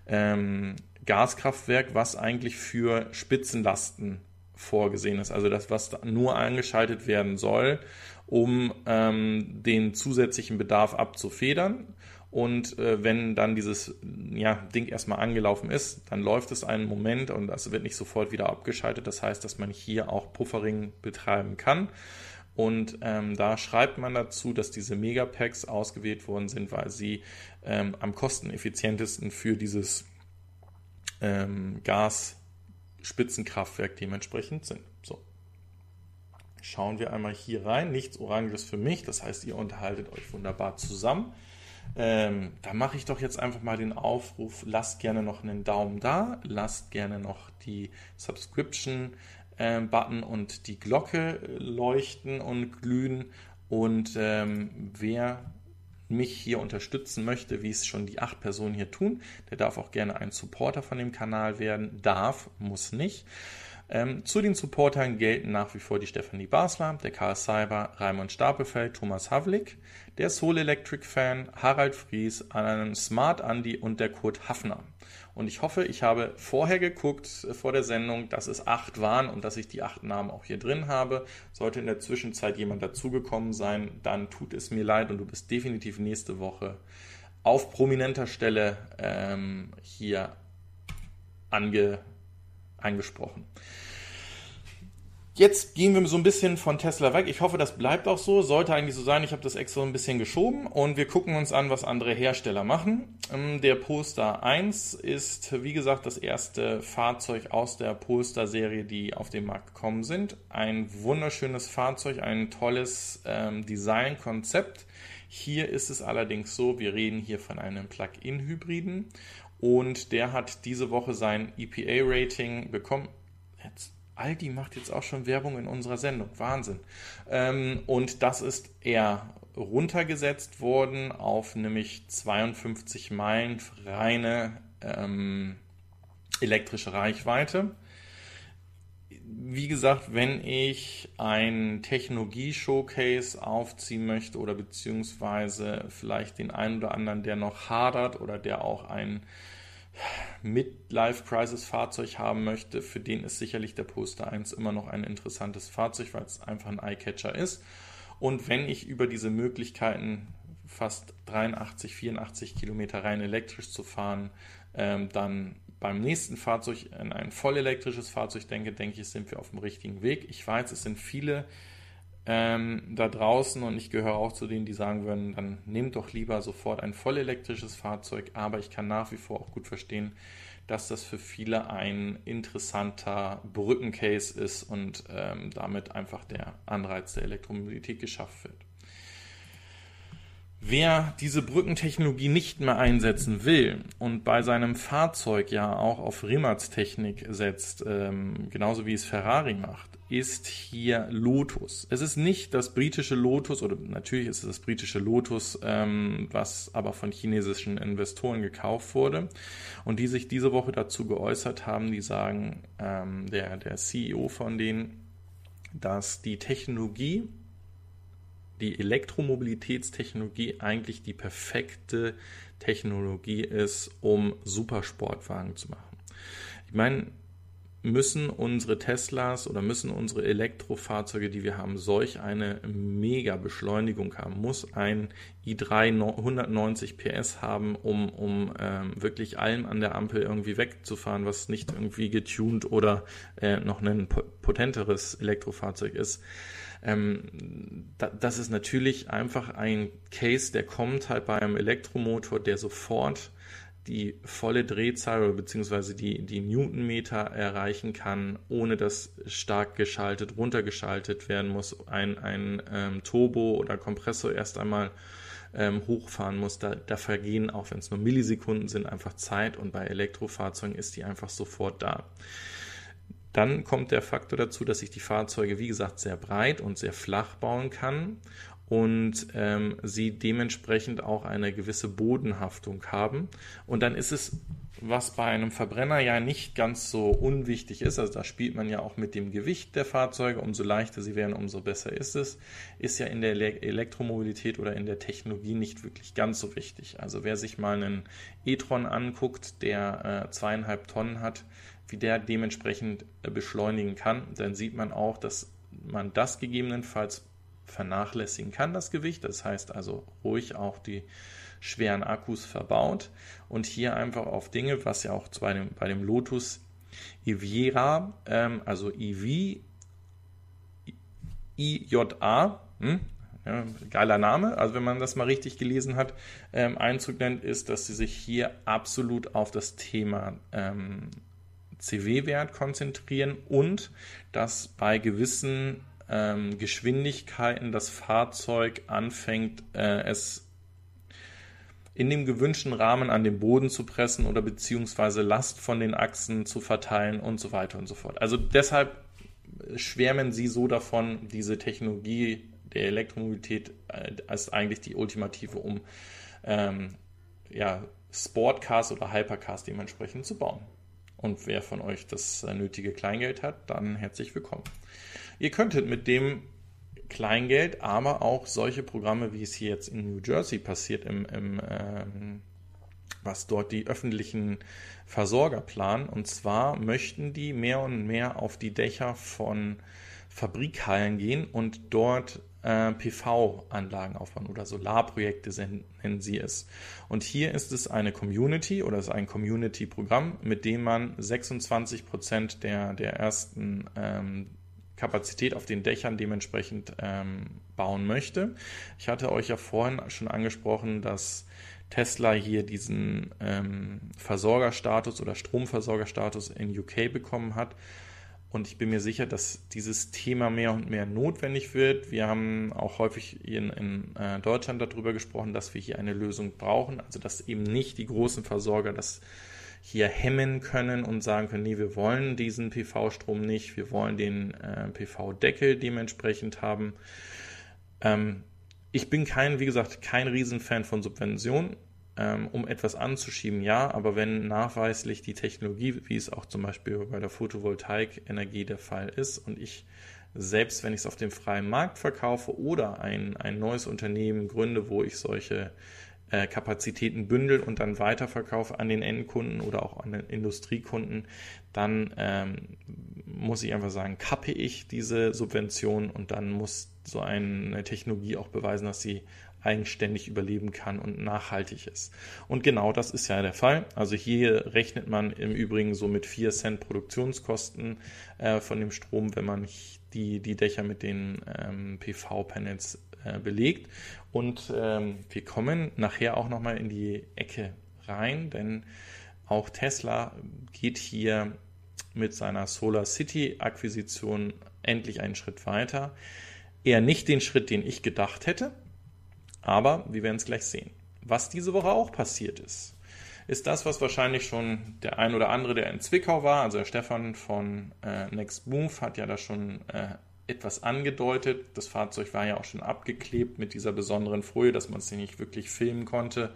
ähm, Gaskraftwerk, was eigentlich für Spitzenlasten vorgesehen ist. Also das, was nur eingeschaltet werden soll, um ähm, den zusätzlichen Bedarf abzufedern. Und äh, wenn dann dieses ja, Ding erstmal angelaufen ist, dann läuft es einen Moment und das wird nicht sofort wieder abgeschaltet. Das heißt, dass man hier auch Puffering betreiben kann. Und ähm, da schreibt man dazu, dass diese Megapacks ausgewählt worden sind, weil sie ähm, am kosteneffizientesten für dieses ähm, Gas Spitzenkraftwerk dementsprechend sind. So. Schauen wir einmal hier rein. Nichts Oranges für mich, das heißt, ihr unterhaltet euch wunderbar zusammen. Ähm, da mache ich doch jetzt einfach mal den Aufruf, lasst gerne noch einen Daumen da, lasst gerne noch die Subscription-Button ähm, und die Glocke leuchten und glühen. Und ähm, wer mich hier unterstützen möchte, wie es schon die acht Personen hier tun, der darf auch gerne ein Supporter von dem Kanal werden. Darf, muss nicht. Ähm, zu den Supportern gelten nach wie vor die Stefanie Basler, der Karl Cyber, Raimund Stapelfeld, Thomas Havlik, der Soul Electric Fan, Harald Fries, Alan Smart Andy und der Kurt Hafner. Und ich hoffe, ich habe vorher geguckt äh, vor der Sendung, dass es acht waren und dass ich die acht Namen auch hier drin habe. Sollte in der Zwischenzeit jemand dazugekommen sein, dann tut es mir leid und du bist definitiv nächste Woche auf prominenter Stelle ähm, hier ange, angesprochen. Jetzt gehen wir so ein bisschen von Tesla weg. Ich hoffe, das bleibt auch so. Sollte eigentlich so sein. Ich habe das extra ein bisschen geschoben und wir gucken uns an, was andere Hersteller machen. Ähm, der Polestar 1 ist, wie gesagt, das erste Fahrzeug aus der Polestar-Serie, die auf den Markt gekommen sind. Ein wunderschönes Fahrzeug, ein tolles ähm, Designkonzept. Hier ist es allerdings so, wir reden hier von einem Plug-in-Hybriden und der hat diese Woche sein EPA-Rating bekommen. Jetzt, Aldi macht jetzt auch schon Werbung in unserer Sendung. Wahnsinn. Ähm, und das ist eher runtergesetzt worden auf nämlich 52 Meilen reine ähm, elektrische Reichweite wie gesagt, wenn ich ein Technologie-Showcase aufziehen möchte oder beziehungsweise vielleicht den einen oder anderen, der noch hadert oder der auch ein Midlife-Crisis-Fahrzeug haben möchte, für den ist sicherlich der Poster 1 immer noch ein interessantes Fahrzeug, weil es einfach ein Eye-Catcher ist. Und wenn ich über diese Möglichkeiten, fast 83, 84 Kilometer rein elektrisch zu fahren, ähm, dann beim nächsten Fahrzeug in ein vollelektrisches Fahrzeug denke, denke ich, sind wir auf dem richtigen Weg. Ich weiß, es sind viele ähm, da draußen und ich gehöre auch zu denen, die sagen würden, dann nehmt doch lieber sofort ein vollelektrisches Fahrzeug. Aber ich kann nach wie vor auch gut verstehen, dass das für viele ein interessanter Brückencase ist und ähm, damit einfach der Anreiz der Elektromobilität geschafft wird. Wer diese Brückentechnologie nicht mehr einsetzen will und bei seinem Fahrzeug ja auch auf Rimac-Technik setzt, ähm, genauso wie es Ferrari macht, ist hier Lotus. Es ist nicht das britische Lotus, oder natürlich ist es das britische Lotus, ähm, was aber von chinesischen Investoren gekauft wurde und die sich diese Woche dazu geäußert haben, die sagen, ähm, der, der CEO von denen, dass die Technologie die Elektromobilitätstechnologie eigentlich die perfekte Technologie ist, um Supersportwagen zu machen. Ich meine, müssen unsere Teslas oder müssen unsere Elektrofahrzeuge, die wir haben, solch eine mega Beschleunigung haben? Muss ein i3 190 PS haben, um, um ähm, wirklich allen an der Ampel irgendwie wegzufahren, was nicht irgendwie getuned oder äh, noch ein potenteres Elektrofahrzeug ist? Ähm, da, das ist natürlich einfach ein Case, der kommt halt bei einem Elektromotor, der sofort die volle Drehzahl beziehungsweise die, die Newtonmeter erreichen kann, ohne dass stark geschaltet, runtergeschaltet werden muss, ein, ein ähm, Turbo oder Kompressor erst einmal ähm, hochfahren muss. Da, da vergehen, auch wenn es nur Millisekunden sind, einfach Zeit und bei Elektrofahrzeugen ist die einfach sofort da. Dann kommt der Faktor dazu, dass ich die Fahrzeuge, wie gesagt, sehr breit und sehr flach bauen kann und ähm, sie dementsprechend auch eine gewisse Bodenhaftung haben. Und dann ist es, was bei einem Verbrenner ja nicht ganz so unwichtig ist, also da spielt man ja auch mit dem Gewicht der Fahrzeuge, umso leichter sie werden, umso besser ist es, ist ja in der Elektromobilität oder in der Technologie nicht wirklich ganz so wichtig. Also wer sich mal einen e-tron anguckt, der äh, zweieinhalb Tonnen hat, wie der dementsprechend äh, beschleunigen kann, dann sieht man auch, dass man das gegebenenfalls vernachlässigen kann, das Gewicht. Das heißt also ruhig auch die schweren Akkus verbaut und hier einfach auf Dinge, was ja auch bei dem, bei dem Lotus Iviera, ähm, also IV, IJA, hm? ja, geiler Name, also wenn man das mal richtig gelesen hat, ähm, Einzug nennt, ist, dass sie sich hier absolut auf das Thema ähm, CW-Wert konzentrieren und dass bei gewissen ähm, Geschwindigkeiten das Fahrzeug anfängt, äh, es in dem gewünschten Rahmen an den Boden zu pressen oder beziehungsweise Last von den Achsen zu verteilen und so weiter und so fort. Also deshalb schwärmen sie so davon, diese Technologie der Elektromobilität äh, als eigentlich die ultimative, um ähm, ja, Sportcars oder Hypercars dementsprechend zu bauen. Und wer von euch das äh, nötige Kleingeld hat, dann herzlich willkommen. Ihr könntet mit dem Kleingeld aber auch solche Programme, wie es hier jetzt in New Jersey passiert, im, im ähm, was dort die öffentlichen Versorger planen. Und zwar möchten die mehr und mehr auf die Dächer von Fabrikhallen gehen und dort äh, PV-Anlagen aufbauen oder Solarprojekte nennen sie es. Und hier ist es eine Community oder es ist ein Community-Programm, mit dem man 26 Prozent der, der ersten ähm, Kapazität auf den Dächern dementsprechend ähm, bauen möchte. Ich hatte euch ja vorhin schon angesprochen, dass Tesla hier diesen ähm, Versorgerstatus oder Stromversorgerstatus in UK bekommen hat. Und ich bin mir sicher, dass dieses Thema mehr und mehr notwendig wird. Wir haben auch häufig in, in äh, Deutschland darüber gesprochen, dass wir hier eine Lösung brauchen. Also dass eben nicht die großen Versorger das hier hemmen können und sagen können, nee, wir wollen diesen PV-Strom nicht, wir wollen den äh, PV-Deckel dementsprechend haben. Ähm, ich bin kein, wie gesagt, kein Riesenfan von Subventionen, ähm, um etwas anzuschieben, ja, aber wenn nachweislich die Technologie, wie es auch zum Beispiel bei der Photovoltaik-Energie der Fall ist und ich selbst wenn ich es auf dem freien Markt verkaufe oder ein, ein neues Unternehmen gründe, wo ich solche äh, Kapazitäten bündel und dann weiterverkaufe an den Endkunden oder auch an den Industriekunden, dann ähm, muss ich einfach sagen, kappe ich diese Subvention und dann muss so eine Technologie auch beweisen, dass sie eigenständig überleben kann und nachhaltig ist. Und genau das ist ja der Fall. Also hier rechnet man im Übrigen so mit 4 Cent Produktionskosten äh, von dem Strom, wenn man die, die Dächer mit den ähm, PV-Panels äh, belegt. Und ähm, wir kommen nachher auch nochmal in die Ecke rein, denn auch Tesla geht hier mit seiner Solar City Akquisition endlich einen Schritt weiter. Eher nicht den Schritt, den ich gedacht hätte, aber wir werden es gleich sehen. Was diese Woche auch passiert ist, ist das, was wahrscheinlich schon der ein oder andere, der in Zwickau war, also der Stefan von äh, Next Move, hat ja da schon äh, etwas angedeutet. Das Fahrzeug war ja auch schon abgeklebt mit dieser besonderen Folie, dass man es nicht wirklich filmen konnte.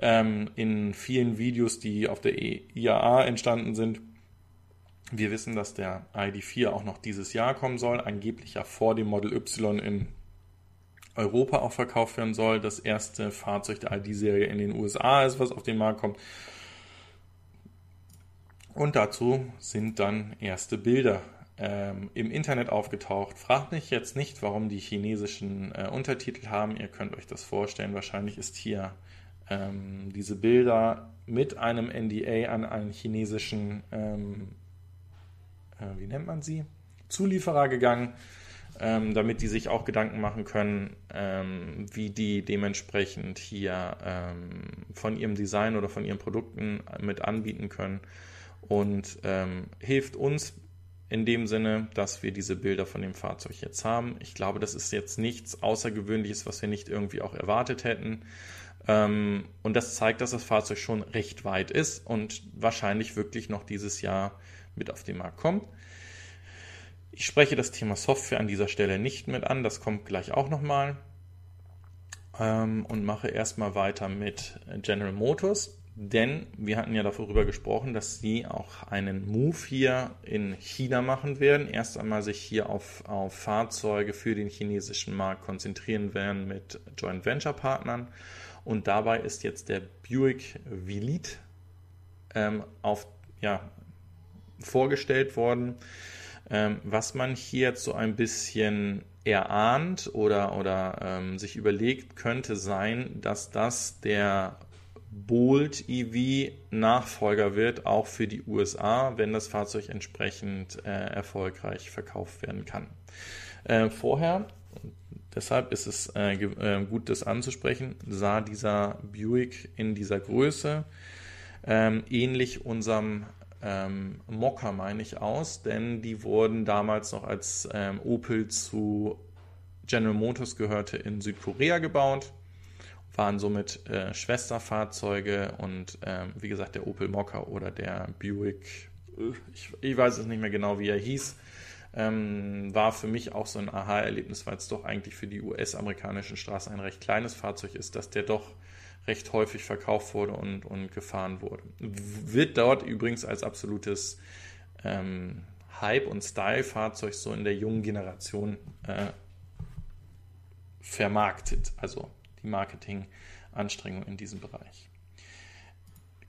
Ähm, in vielen Videos, die auf der IAA entstanden sind, wir wissen, dass der ID4 auch noch dieses Jahr kommen soll, angeblich ja vor dem Model Y in Europa auch verkauft werden soll. Das erste Fahrzeug der ID-Serie in den USA ist, was auf den Markt kommt. Und dazu sind dann erste Bilder ähm, im Internet aufgetaucht. Fragt mich jetzt nicht, warum die chinesischen äh, Untertitel haben. Ihr könnt euch das vorstellen. Wahrscheinlich ist hier ähm, diese Bilder mit einem NDA an einen chinesischen, ähm, äh, wie nennt man sie, Zulieferer gegangen ähm, damit die sich auch Gedanken machen können, ähm, wie die dementsprechend hier ähm, von ihrem Design oder von ihren Produkten mit anbieten können und hilft uns in dem Sinne, dass wir diese Bilder von dem Fahrzeug jetzt haben. Ich glaube, das ist jetzt nichts Außergewöhnliches, was wir nicht irgendwie auch erwartet hätten. Ähm, und das zeigt, dass das Fahrzeug schon recht weit ist und wahrscheinlich wirklich noch dieses Jahr mit auf den Markt kommt. Ich spreche das Thema Software an dieser Stelle nicht mit an, das kommt gleich auch nochmal. Ähm, und mache erstmal weiter mit General Motors, denn wir hatten ja darüber gesprochen, dass sie auch einen Move hier in China machen werden. Erst einmal sich hier auf, auf Fahrzeuge für den chinesischen Markt konzentrieren werden mit Joint Venture Partnern. Und dabei ist jetzt der Buick Velite ähm, auf, ja, vorgestellt worden. Ähm, was man hier so ein bisschen erahnt oder, oder ähm, sich überlegt, könnte sein, dass das der Bolt EV Nachfolger wird, auch für die USA, wenn das Fahrzeug entsprechend äh, erfolgreich verkauft werden kann. Äh, vorher, deshalb ist es äh, äh gut, das anzusprechen, sah dieser Buick in dieser Größe ähm, ähnlich unserem ähm, Mokka, meine ich, aus, denn die wurden damals noch als ähm, Opel zu General Motors gehörte in Südkorea gebaut, waren somit äh, Schwesterfahrzeuge und ähm, wie gesagt der Opel Mokka oder der Buick, äh, ich, ich, weiß es nicht mehr genau, wie er hieß, ähm, war für mich auch so ein Aha-Erlebnis, weil es doch eigentlich für die US-amerikanischen Straßen ein recht kleines Fahrzeug ist, dass der doch recht häufig verkauft wurde und, und gefahren wurde. Wird dort übrigens als absolutes ähm, Hype- und Style-Fahrzeug so in der jungen Generation äh, vermarktet, also die Marketinganstrengung in diesem Bereich.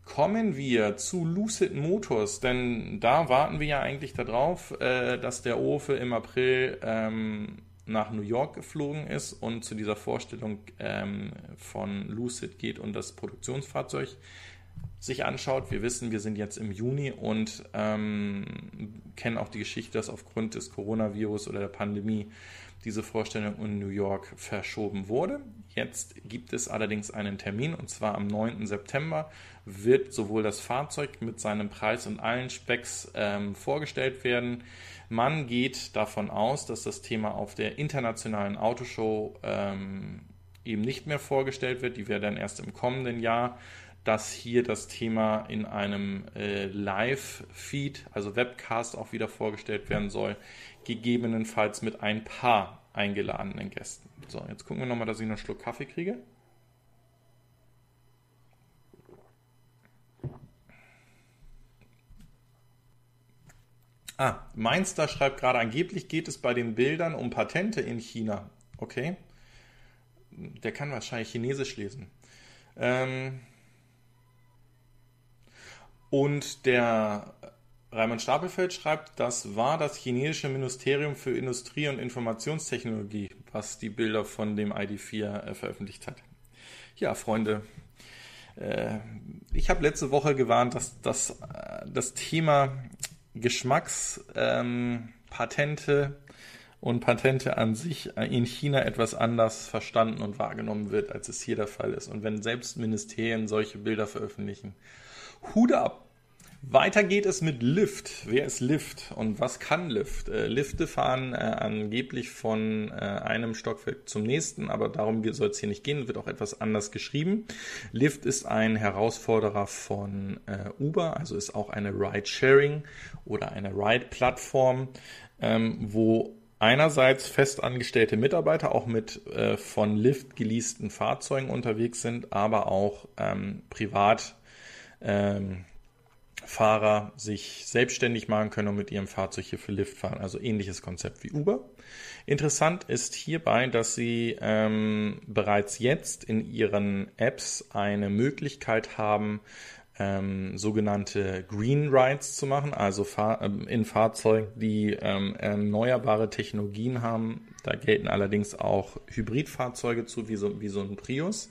Kommen wir zu Lucid Motors, denn da warten wir ja eigentlich darauf, äh, dass der Ofe im April ähm, nach New York geflogen ist und zu dieser Vorstellung ähm, von Lucid geht und das Produktionsfahrzeug sich anschaut. Wir wissen, wir sind jetzt im Juni und ähm, kennen auch die Geschichte, dass aufgrund des Coronavirus oder der Pandemie diese Vorstellung in New York verschoben wurde. Jetzt gibt es allerdings einen Termin und zwar am 9. September wird sowohl das Fahrzeug mit seinem Preis und allen Specks ähm, vorgestellt werden. Man geht davon aus, dass das Thema auf der internationalen Autoshow ähm, eben nicht mehr vorgestellt wird. Die wäre dann erst im kommenden Jahr dass hier das Thema in einem äh, Live-Feed, also Webcast, auch wieder vorgestellt werden soll, gegebenenfalls mit ein paar eingeladenen Gästen. So, jetzt gucken wir nochmal, dass ich noch einen Schluck Kaffee kriege. Ah, Mainster schreibt gerade, angeblich geht es bei den Bildern um Patente in China. Okay. Der kann wahrscheinlich Chinesisch lesen. Ähm, und der Raimund Stapelfeld schreibt, das war das chinesische Ministerium für Industrie und Informationstechnologie, was die Bilder von dem ID4 äh, veröffentlicht hat. Ja, Freunde, äh, ich habe letzte Woche gewarnt, dass, dass äh, das Thema Geschmackspatente ähm, und Patente an sich in China etwas anders verstanden und wahrgenommen wird, als es hier der Fall ist. Und wenn selbst Ministerien solche Bilder veröffentlichen, Hude ab. Weiter geht es mit Lift. Wer ist Lift und was kann Lift? Äh, Lifte fahren äh, angeblich von äh, einem Stockwerk zum nächsten, aber darum soll es hier nicht gehen, wird auch etwas anders geschrieben. Lift ist ein Herausforderer von äh, Uber, also ist auch eine Ride-Sharing oder eine Ride-Plattform, ähm, wo einerseits festangestellte Mitarbeiter auch mit äh, von Lyft geleasten Fahrzeugen unterwegs sind, aber auch ähm, privat ähm, Fahrer sich selbstständig machen können und mit ihrem Fahrzeug hier für Lyft fahren. Also ähnliches Konzept wie Uber. Interessant ist hierbei, dass sie ähm, bereits jetzt in ihren Apps eine Möglichkeit haben, ähm, sogenannte Green Rides zu machen, also Fahr ähm, in Fahrzeugen, die ähm, erneuerbare Technologien haben. Da gelten allerdings auch Hybridfahrzeuge zu, wie so, wie so ein Prius.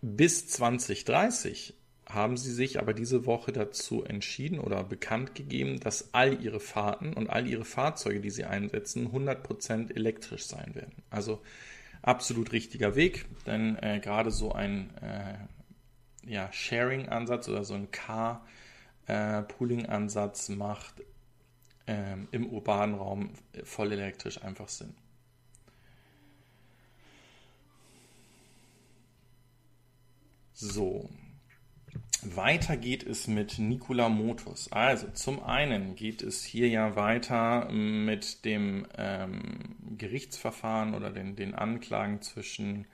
Bis 2030 haben sie sich aber diese Woche dazu entschieden oder bekannt gegeben, dass all ihre Fahrten und all ihre Fahrzeuge, die sie einsetzen, 100% elektrisch sein werden. Also absolut richtiger Weg, denn äh, gerade so ein äh, ja, Sharing-Ansatz oder so ein Car-Pooling-Ansatz äh, macht ähm, im urbanen Raum voll elektrisch einfach Sinn. So, weiter geht es mit Nikola Motors. Also zum einen geht es hier ja weiter mit dem ähm, Gerichtsverfahren oder den, den Anklagen zwischen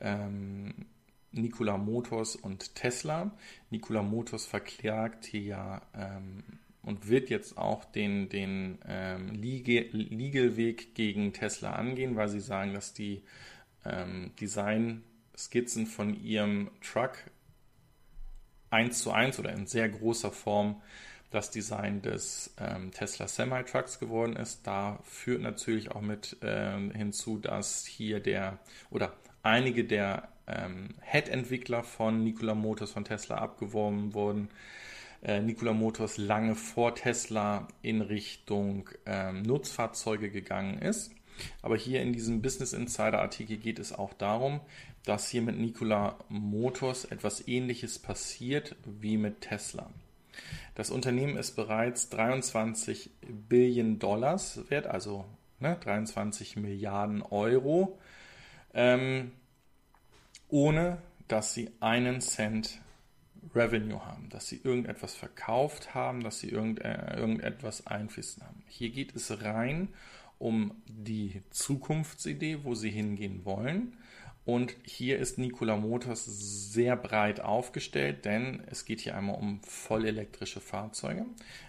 ähm, Nikola Motors und Tesla. Nikola Motors verklagt hier ja ähm, und wird jetzt auch den, den ähm, Legal-Weg gegen Tesla angehen, weil sie sagen, dass die ähm, Design-Skizzen von ihrem Truck eins zu eins oder in sehr großer Form das Design des ähm, Tesla Semi-Trucks geworden ist. Da führt natürlich auch mit ähm, hinzu, dass hier der oder einige der ähm, Head-Entwickler von Nikola Motors von Tesla abgeworben wurden. Äh, Nikola Motors lange vor Tesla in Richtung ähm, Nutzfahrzeuge gegangen ist. Aber hier in diesem Business Insider Artikel geht es auch darum, dass hier mit Nikola Motors etwas Ähnliches passiert wie mit Tesla. Das Unternehmen ist bereits 23 Billionen Dollars wert, also ne, 23 Milliarden Euro, ähm, ohne dass sie einen Cent Revenue haben, dass sie irgendetwas verkauft haben, dass sie irgend, äh, irgendetwas einfließen haben. Hier geht es rein um die Zukunftsidee, wo sie hingehen wollen Und hier ist Nikola Motors sehr breit aufgestellt, denn es geht hier einmal um vollelektrische Fahrzeuge.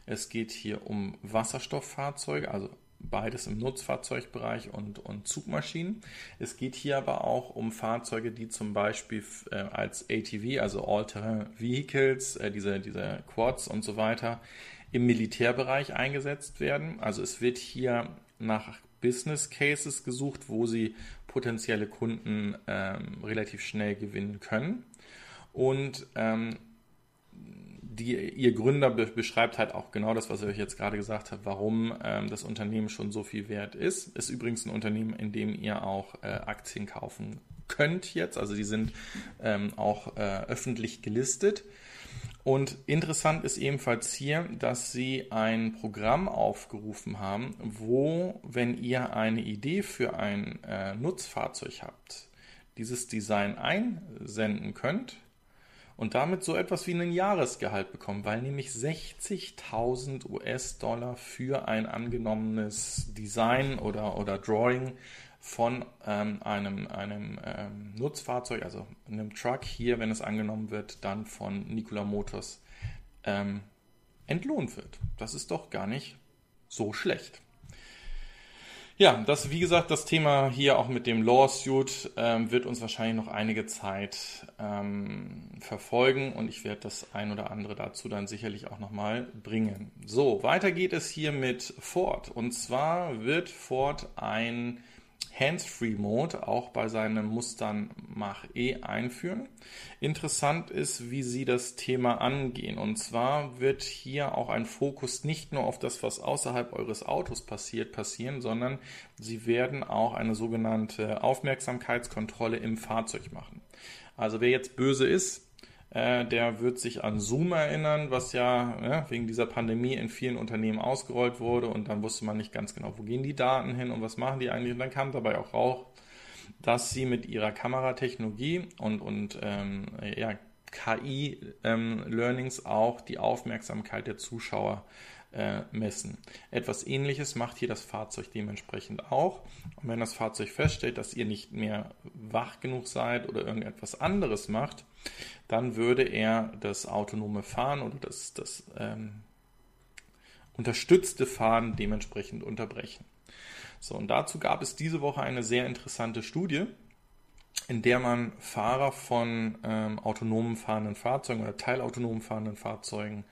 Es geht hier um Wasserstofffahrzeuge, also beides im Nutzfahrzeugbereich und, und Zugmaschinen. Es geht hier aber auch um Fahrzeuge, die zum Beispiel äh, als ATV, also All-Terrain Vehicles, äh, diese, diese Quads und so weiter, im Militärbereich eingesetzt werden. Also es wird hier nach Business Cases gesucht, wo sie potenzielle Kunden ähm, relativ schnell gewinnen können. Und ähm, die, ihr Gründer be beschreibt halt auch genau das, was ich euch jetzt gerade gesagt habe, warum ähm, das Unternehmen schon so viel wert ist. Ist übrigens ein Unternehmen, in dem ihr auch äh, Aktien kaufen könnt jetzt. Also die sind ähm, auch äh, öffentlich gelistet. Und interessant ist ebenfalls hier, dass sie ein Programm aufgerufen haben, wo, wenn ihr eine Idee für ein äh, Nutzfahrzeug habt, dieses Design einsenden könnt und damit so etwas wie einen Jahresgehalt bekommen, weil nämlich 60.000 US-Dollar für ein angenommenes Design oder, oder Drawing von ähm, einem, einem ähm, Nutzfahrzeug, also einem Truck hier, wenn es angenommen wird, dann von Nikola Motors ähm, entlohnt wird. Das ist doch gar nicht so schlecht. Ja, das, wie gesagt, das Thema hier auch mit dem Lawsuit ähm, wird uns wahrscheinlich noch einige Zeit ähm, verfolgen und ich werde das ein oder andere dazu dann sicherlich auch nochmal bringen. So, weiter geht es hier mit Ford und zwar wird Ford ein Hands-Free-Mode auch bei seinem Mustern Mach-E einführen. Interessant ist, wie sie das Thema angehen. Und zwar wird hier auch ein Fokus nicht nur auf das, was außerhalb eures Autos passiert, passieren, sondern sie werden auch eine sogenannte Aufmerksamkeitskontrolle im Fahrzeug machen. Also wer jetzt böse ist, äh, der wird sich an Zoom erinnern, was ja, ja wegen dieser Pandemie in vielen Unternehmen ausgerollt wurde und dann wusste man nicht ganz genau, wo gehen die Daten hin und was machen die eigentlich. Und dann kam dabei auch raus, dass sie mit ihrer Kameratechnologie und, und ähm, ja, KI-Learnings ähm, auch die Aufmerksamkeit der Zuschauer äh, messen. Etwas ähnliches macht hier das Fahrzeug dementsprechend auch. Und wenn das Fahrzeug feststellt, dass ihr nicht mehr wach genug seid oder irgendetwas anderes macht, dann würde er das autonome Fahren oder das, das ähm, unterstützte Fahren dementsprechend unterbrechen. So, und dazu gab es diese Woche eine sehr interessante Studie, in der man Fahrer von ähm, autonomen fahrenden Fahrzeugen oder teilautonomen fahrenden Fahrzeugen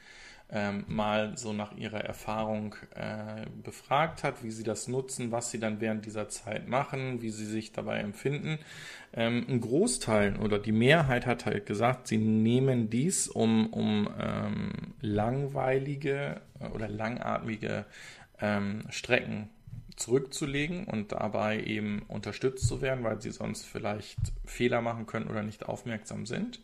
ähm, mal so nach ihrer Erfahrung äh, befragt hat, wie sie das nutzen, was sie dann während dieser Zeit machen, wie sie sich dabei empfinden. Ähm, ein Großteil oder die Mehrheit hat halt gesagt, sie nehmen dies, um, um ähm, langweilige oder langatmige ähm, Strecken zurückzulegen und dabei eben unterstützt zu werden, weil sie sonst vielleicht Fehler machen können oder nicht aufmerksam sind.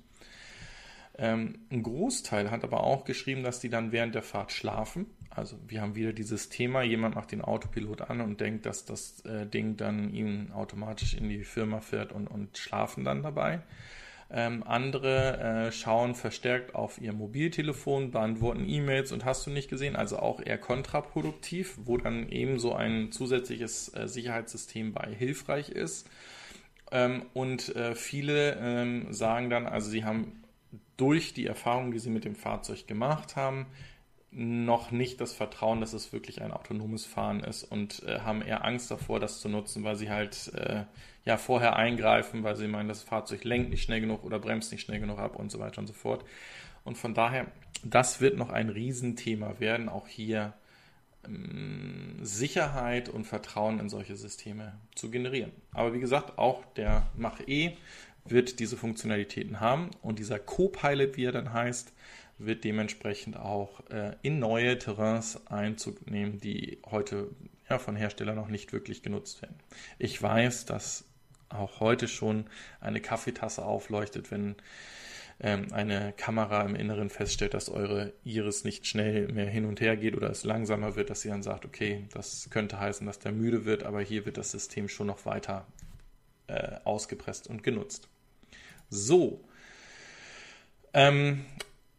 Ähm, ein Großteil hat aber auch geschrieben, dass die dann während der Fahrt schlafen. Also wir haben wieder dieses Thema, jemand macht den Autopilot an und denkt, dass das äh, Ding dann ihn automatisch in die Firma fährt und, und schlafen dann dabei. Ähm, andere äh, schauen verstärkt auf ihr Mobiltelefon, beantworten E-Mails und hast du nicht gesehen, also auch eher kontraproduktiv, wo dann eben so ein zusätzliches äh, Sicherheitssystem bei hilfreich ist. Ähm, und äh, viele ähm, sagen dann, also sie haben durch die Erfahrung, die sie mit dem Fahrzeug gemacht haben, noch nicht das Vertrauen, dass es wirklich ein autonomes Fahren ist und äh, haben eher Angst davor, das zu nutzen, weil sie halt äh, ja vorher eingreifen, weil sie meinen, das Fahrzeug lenkt nicht schnell genug oder bremst nicht schnell genug ab und so weiter und so fort. Und von daher, das wird noch ein Riesenthema werden, auch hier ähm, Sicherheit und Vertrauen in solche Systeme zu generieren. Aber wie gesagt, auch der Mach-E wird diese Funktionalitäten haben und dieser Co-Pilot, wie er dann heißt, wird dementsprechend auch äh, in neue Terrains Einzug nehmen, die heute ja, von Herstellern noch nicht wirklich genutzt werden. Ich weiß, dass auch heute schon eine Kaffeetasse aufleuchtet, wenn ähm, eine Kamera im Inneren feststellt, dass eure Iris nicht schnell mehr hin und her geht oder es langsamer wird, dass sie dann sagt, okay, das könnte heißen, dass der müde wird, aber hier wird das System schon noch weiter äh, ausgepresst und genutzt. So. Ähm,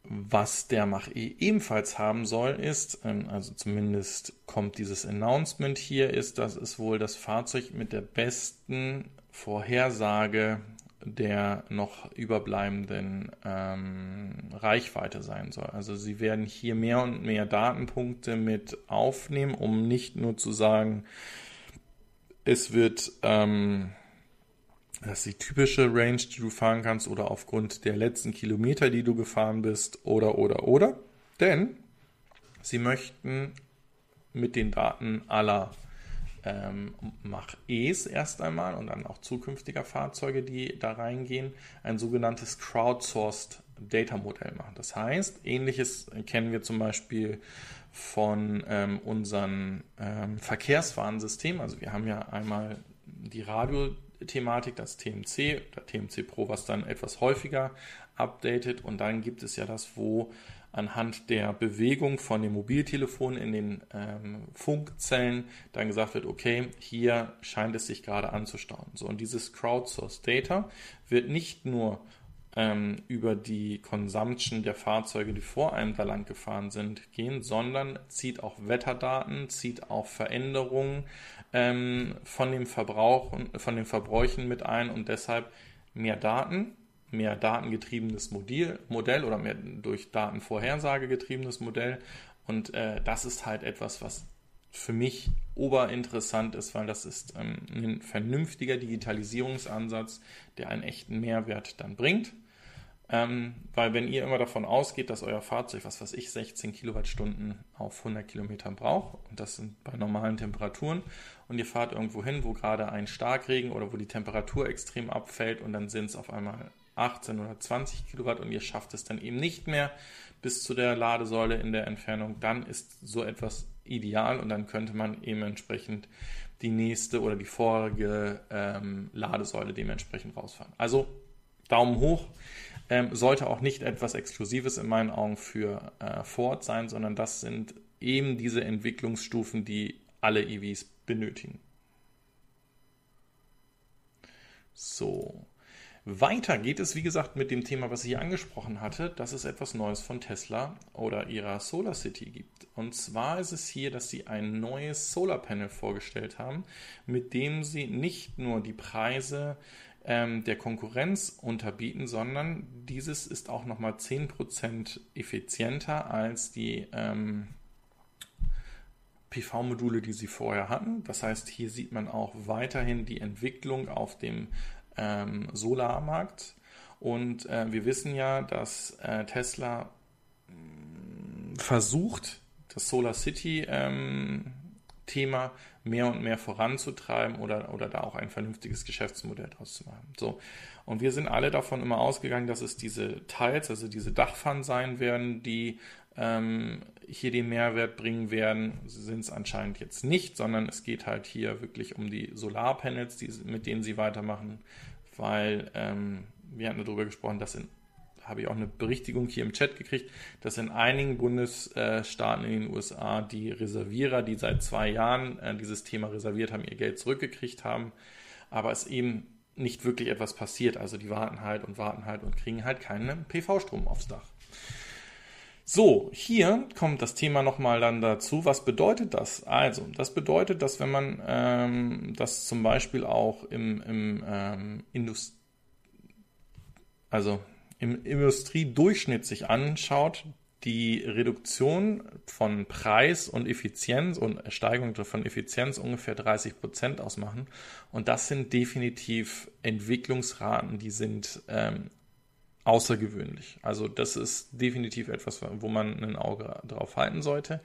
was der Mach-E ebenfalls haben soll, ist, ähm, also zumindest kommt dieses Announcement hier, ist, dass es wohl das Fahrzeug mit der besten Vorhersage der noch überbleibenden ähm, Reichweite sein soll. Also sie werden hier mehr und mehr Datenpunkte mit aufnehmen, um nicht nur zu sagen, es wird ähm, das ist die typische Range, die du fahren kannst oder aufgrund der letzten Kilometer, die du gefahren bist oder oder oder. Denn sie möchten mit den Daten aller ähm, Mach E's erst einmal und dann auch zukünftiger Fahrzeuge, die da reingehen, ein sogenanntes Crowdsourced Data Modell machen. Das heißt, ähnliches kennen wir zum Beispiel von ähm, unserem ähm, Verkehrswarnsystem. Also wir haben ja einmal die Radiothematik, das TMC, der TMC Pro, was dann etwas häufiger updatet und dann gibt es ja das, wo anhand der Bewegung von dem Mobiltelefon in den ähm, Funkzellen dann gesagt wird, okay, hier scheint es sich gerade anzustauen. So, und dieses Crowdsourced Data wird nicht nur ähm, über die Consumption der Fahrzeuge, die vor einem da lang gefahren sind, gehen, sondern zieht auch Wetterdaten, zieht auch Veränderungen ähm, von dem Verbrauch von den Verbräuchen mit ein und deshalb mehr Daten, mehr datengetriebenes Modell, oder mehr durch Datenvorhersage getriebenes Modell. Und äh, das ist halt etwas, was für mich oberinteressant ist, weil das ist ähm, ein vernünftiger Digitalisierungsansatz, der einen echten Mehrwert dann bringt. Ähm, weil wenn ihr immer davon ausgeht, dass euer Fahrzeug, was weiß ich, 16 Kilowattstunden auf 100 Kilometern braucht, und das sind bei normalen Temperaturen, und ihr fahrt irgendwo hin, wo gerade ein Starkregen oder wo die Temperatur extrem abfällt und dann sind es auf einmal 18 oder 20 Kilowatt und ihr schafft es dann eben nicht mehr bis zu der Ladesäule in der Entfernung, dann ist so etwas ideal und dann könnte man eben entsprechend die nächste oder die vorige ähm, Ladesäule dementsprechend rausfahren. Also Daumen hoch ähm, sollte auch nicht etwas Exklusives in meinen Augen für äh, Ford sein, sondern das sind eben diese Entwicklungsstufen, die alle EVs benötigen. So. Weiter geht es, wie gesagt, mit dem Thema, was ich hier angesprochen hatte, dass es etwas Neues von Tesla oder ihrer Solar City gibt. Und zwar ist es hier, dass sie ein neues Solarpanel vorgestellt haben, mit dem sie nicht nur die Preise ähm, der Konkurrenz unterbieten, sondern dieses ist auch nochmal 10% effizienter als die ähm, PV-Module, die sie vorher hatten. Das heißt, hier sieht man auch weiterhin die Entwicklung auf dem ähm, Solarmarkt. Und äh, wir wissen ja, dass äh, Tesla mm, versucht, das Solar City ähm, Thema mehr und mehr voranzutreiben oder, oder da auch ein vernünftiges Geschäftsmodell draus zu machen. So. Und wir sind alle davon immer ausgegangen, dass es diese Teils, also diese Dachpfannen sein werden, die ähm, hier den Mehrwert bringen werden. Sie sind es anscheinend jetzt nicht, sondern es geht halt hier wirklich um die Solarpanels, die, mit denen sie weitermachen, weil ähm, wir hatten darüber gesprochen, dass in habe ich auch eine Berichtigung hier im Chat gekriegt, dass in einigen Bundesstaaten in den USA die Reservierer, die seit zwei Jahren äh, dieses Thema reserviert haben, ihr Geld zurückgekriegt haben, aber es eben nicht wirklich etwas passiert. Also die warten halt und warten halt und kriegen halt keinen PV-Strom aufs Dach. So, hier kommt das Thema nochmal dann dazu. Was bedeutet das? Also, das bedeutet, dass wenn man ähm, das zum Beispiel auch im, im ähm, Indust also im Industriedurchschnitt sich anschaut, die Reduktion von Preis und Effizienz und Steigerung von Effizienz ungefähr 30 Prozent ausmachen. Und das sind definitiv Entwicklungsraten, die sind ähm, außergewöhnlich. Also das ist definitiv etwas, wo man ein Auge drauf halten sollte.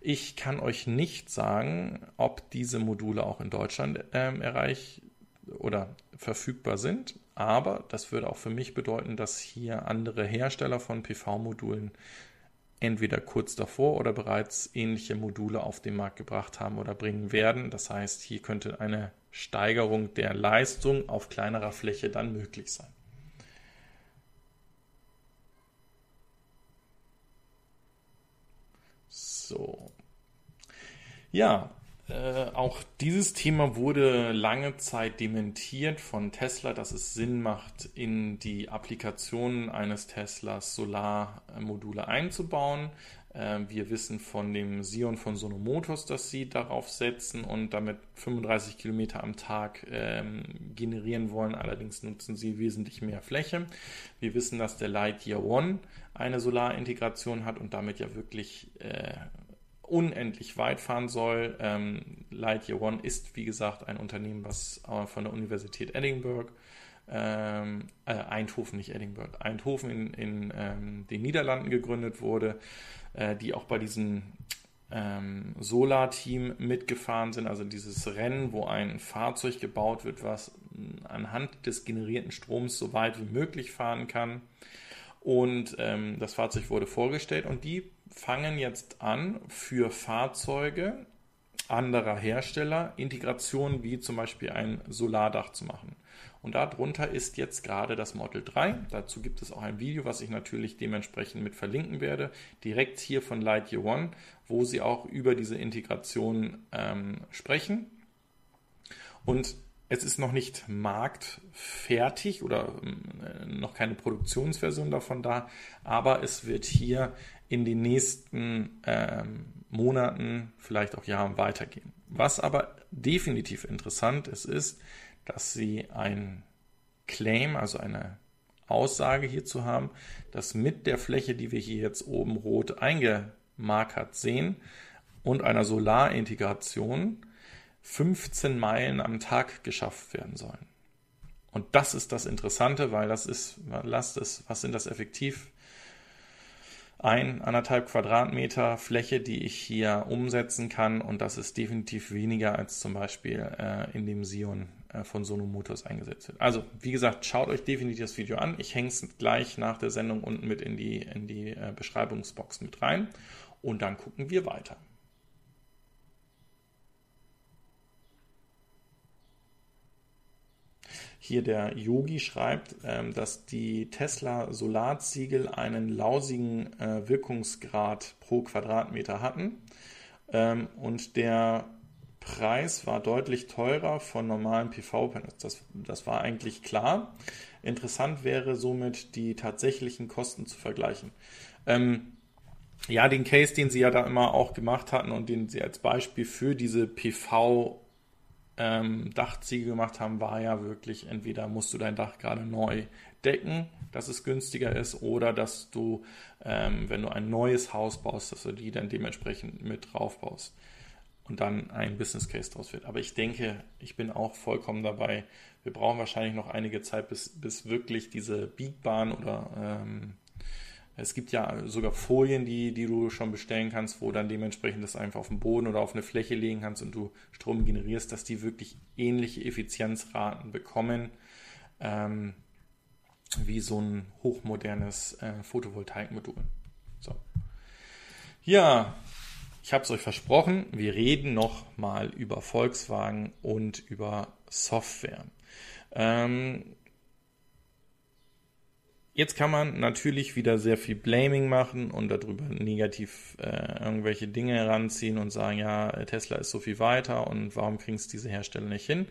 Ich kann euch nicht sagen, ob diese Module auch in Deutschland ähm, erreicht oder verfügbar sind. Aber das würde auch für mich bedeuten, dass hier andere Hersteller von PV-Modulen entweder kurz davor oder bereits ähnliche Module auf den Markt gebracht haben oder bringen werden. Das heißt, hier könnte eine Steigerung der Leistung auf kleinerer Fläche dann möglich sein. So. Ja, äh, auch dieses Thema wurde lange Zeit dementiert von Tesla, dass es Sinn macht, in die Applikationen eines Teslas Solarmodule einzubauen. Ähm, wir wissen von dem Sion von Sonomotos, dass sie darauf setzen und damit 35 Kilometer am Tag ähm, generieren wollen. Allerdings nutzen sie wesentlich mehr Fläche. Wir wissen, dass der Lightyear One eine Solarintegration hat und damit ja wirklich äh, unendlich weit fahren soll. Ähm, Lightyear One ist, wie gesagt, ein Unternehmen, was äh, von der Universität Edinburgh ähm, äh, Eindhoven, nicht Edinburgh, Eindhoven in, in ähm, den Niederlanden gegründet wurde, äh, die auch bei diesem ähm, Solar-Team mitgefahren sind, also dieses Rennen, wo ein Fahrzeug gebaut wird, was anhand des generierten Stroms so weit wie möglich fahren kann. Und ähm, das Fahrzeug wurde vorgestellt und die fangen jetzt an, für Fahrzeuge anderer Hersteller Integrationen wie zum Beispiel ein Solardach zu machen. Und darunter ist jetzt gerade das Model 3. Dazu gibt es auch ein Video, was ich natürlich dementsprechend mit verlinken werde, direkt hier von Lightyear One, wo sie auch über diese Integration ähm, sprechen. Und es ist noch nicht marktfertig oder äh, noch keine Produktionsversion davon da, aber es wird hier in den nächsten ähm, Monaten, vielleicht auch Jahren weitergehen. Was aber definitiv interessant ist, ist, dass sie ein Claim, also eine Aussage hierzu haben, dass mit der Fläche, die wir hier jetzt oben rot eingemarkert sehen, und einer Solarintegration 15 Meilen am Tag geschafft werden sollen. Und das ist das Interessante, weil das ist, lasst es, was sind das effektiv? ein, anderthalb Quadratmeter Fläche, die ich hier umsetzen kann und das ist definitiv weniger als zum Beispiel äh, in dem Sion äh, von Sonomotos eingesetzt wird. Also, wie gesagt, schaut euch definitiv das Video an. Ich hänge es gleich nach der Sendung unten mit in die, in die äh, Beschreibungsbox mit rein und dann gucken wir weiter. Hier der Yogi schreibt, ähm, dass die Tesla Solarziegel einen lausigen äh, Wirkungsgrad pro Quadratmeter hatten ähm, und der Preis war deutlich teurer von normalen PV-Panels. Das, das war eigentlich klar. Interessant wäre somit die tatsächlichen Kosten zu vergleichen. Ähm, ja, den Case, den Sie ja da immer auch gemacht hatten und den Sie als Beispiel für diese PV ähm, Dachziegel gemacht haben, war ja wirklich, entweder musst du dein Dach gerade neu decken, dass es günstiger ist, oder dass du, ähm, wenn du ein neues Haus baust, dass du die dann dementsprechend mit drauf baust und dann ein Business Case draus wird. Aber ich denke, ich bin auch vollkommen dabei. Wir brauchen wahrscheinlich noch einige Zeit, bis, bis wirklich diese Biegbahn oder ähm, es gibt ja sogar Folien, die, die du schon bestellen kannst, wo dann dementsprechend das einfach auf den Boden oder auf eine Fläche legen kannst und du Strom generierst, dass die wirklich ähnliche Effizienzraten bekommen ähm, wie so ein hochmodernes äh, Photovoltaikmodul. So. Ja, ich habe es euch versprochen, wir reden noch mal über Volkswagen und über Software. Ähm, Jetzt kann man natürlich wieder sehr viel Blaming machen und darüber negativ äh, irgendwelche Dinge heranziehen und sagen, ja, Tesla ist so viel weiter und warum kriegen es diese Hersteller nicht hin?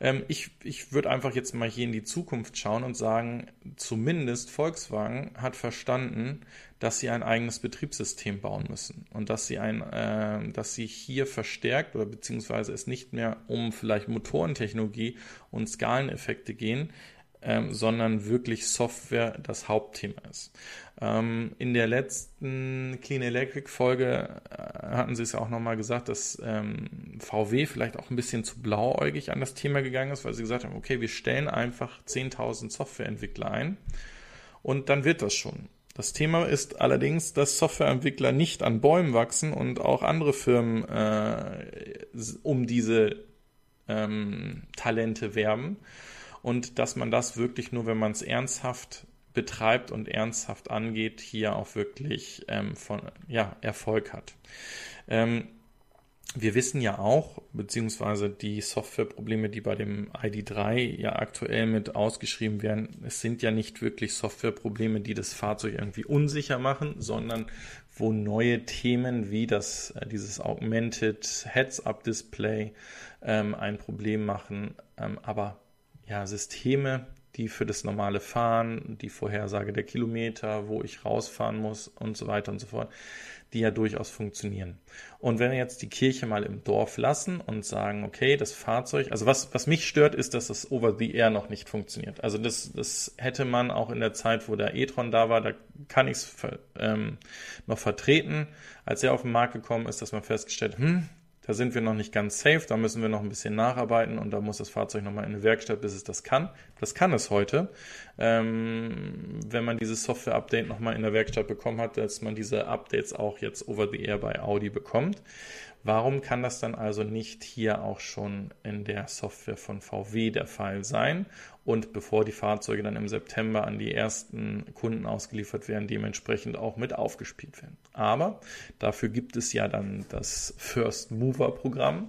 Ähm, ich ich würde einfach jetzt mal hier in die Zukunft schauen und sagen, zumindest Volkswagen hat verstanden, dass sie ein eigenes Betriebssystem bauen müssen und dass sie ein, äh, dass sie hier verstärkt oder beziehungsweise es nicht mehr um vielleicht Motorentechnologie und Skaleneffekte gehen, ähm, sondern wirklich Software das Hauptthema ist. Ähm, in der letzten Clean Electric Folge äh, hatten sie es auch nochmal gesagt, dass ähm, VW vielleicht auch ein bisschen zu blauäugig an das Thema gegangen ist, weil sie gesagt haben, okay, wir stellen einfach 10.000 Softwareentwickler ein und dann wird das schon. Das Thema ist allerdings, dass Softwareentwickler nicht an Bäumen wachsen und auch andere Firmen äh, um diese ähm, Talente werben und dass man das wirklich nur, wenn man es ernsthaft betreibt und ernsthaft angeht, hier auch wirklich ähm, von, ja, Erfolg hat. Ähm, wir wissen ja auch, beziehungsweise die Softwareprobleme, die bei dem ID3 ja aktuell mit ausgeschrieben werden, es sind ja nicht wirklich Softwareprobleme, die das Fahrzeug irgendwie unsicher machen, sondern wo neue Themen wie das, äh, dieses Augmented Heads-Up Display ähm, ein Problem machen, ähm, aber ja, Systeme, die für das normale Fahren, die Vorhersage der Kilometer, wo ich rausfahren muss und so weiter und so fort, die ja durchaus funktionieren. Und wenn wir jetzt die Kirche mal im Dorf lassen und sagen, okay, das Fahrzeug, also was, was mich stört, ist, dass das Over-the-Air noch nicht funktioniert. Also das, das hätte man auch in der Zeit, wo der e-tron da war, da kann ich es ähm, noch vertreten. Als er auf den Markt gekommen ist, dass man festgestellt, hm, da sind wir noch nicht ganz safe, da müssen wir noch ein bisschen nacharbeiten und da muss das Fahrzeug nochmal in eine Werkstatt, bis es das kann. Das kann es heute. Ähm, wenn man dieses Software-Update nochmal in der Werkstatt bekommen hat, dass man diese Updates auch jetzt over the air bei Audi bekommt. Warum kann das dann also nicht hier auch schon in der Software von VW der Fall sein? Und bevor die Fahrzeuge dann im September an die ersten Kunden ausgeliefert werden, dementsprechend auch mit aufgespielt werden. Aber dafür gibt es ja dann das First Mover Programm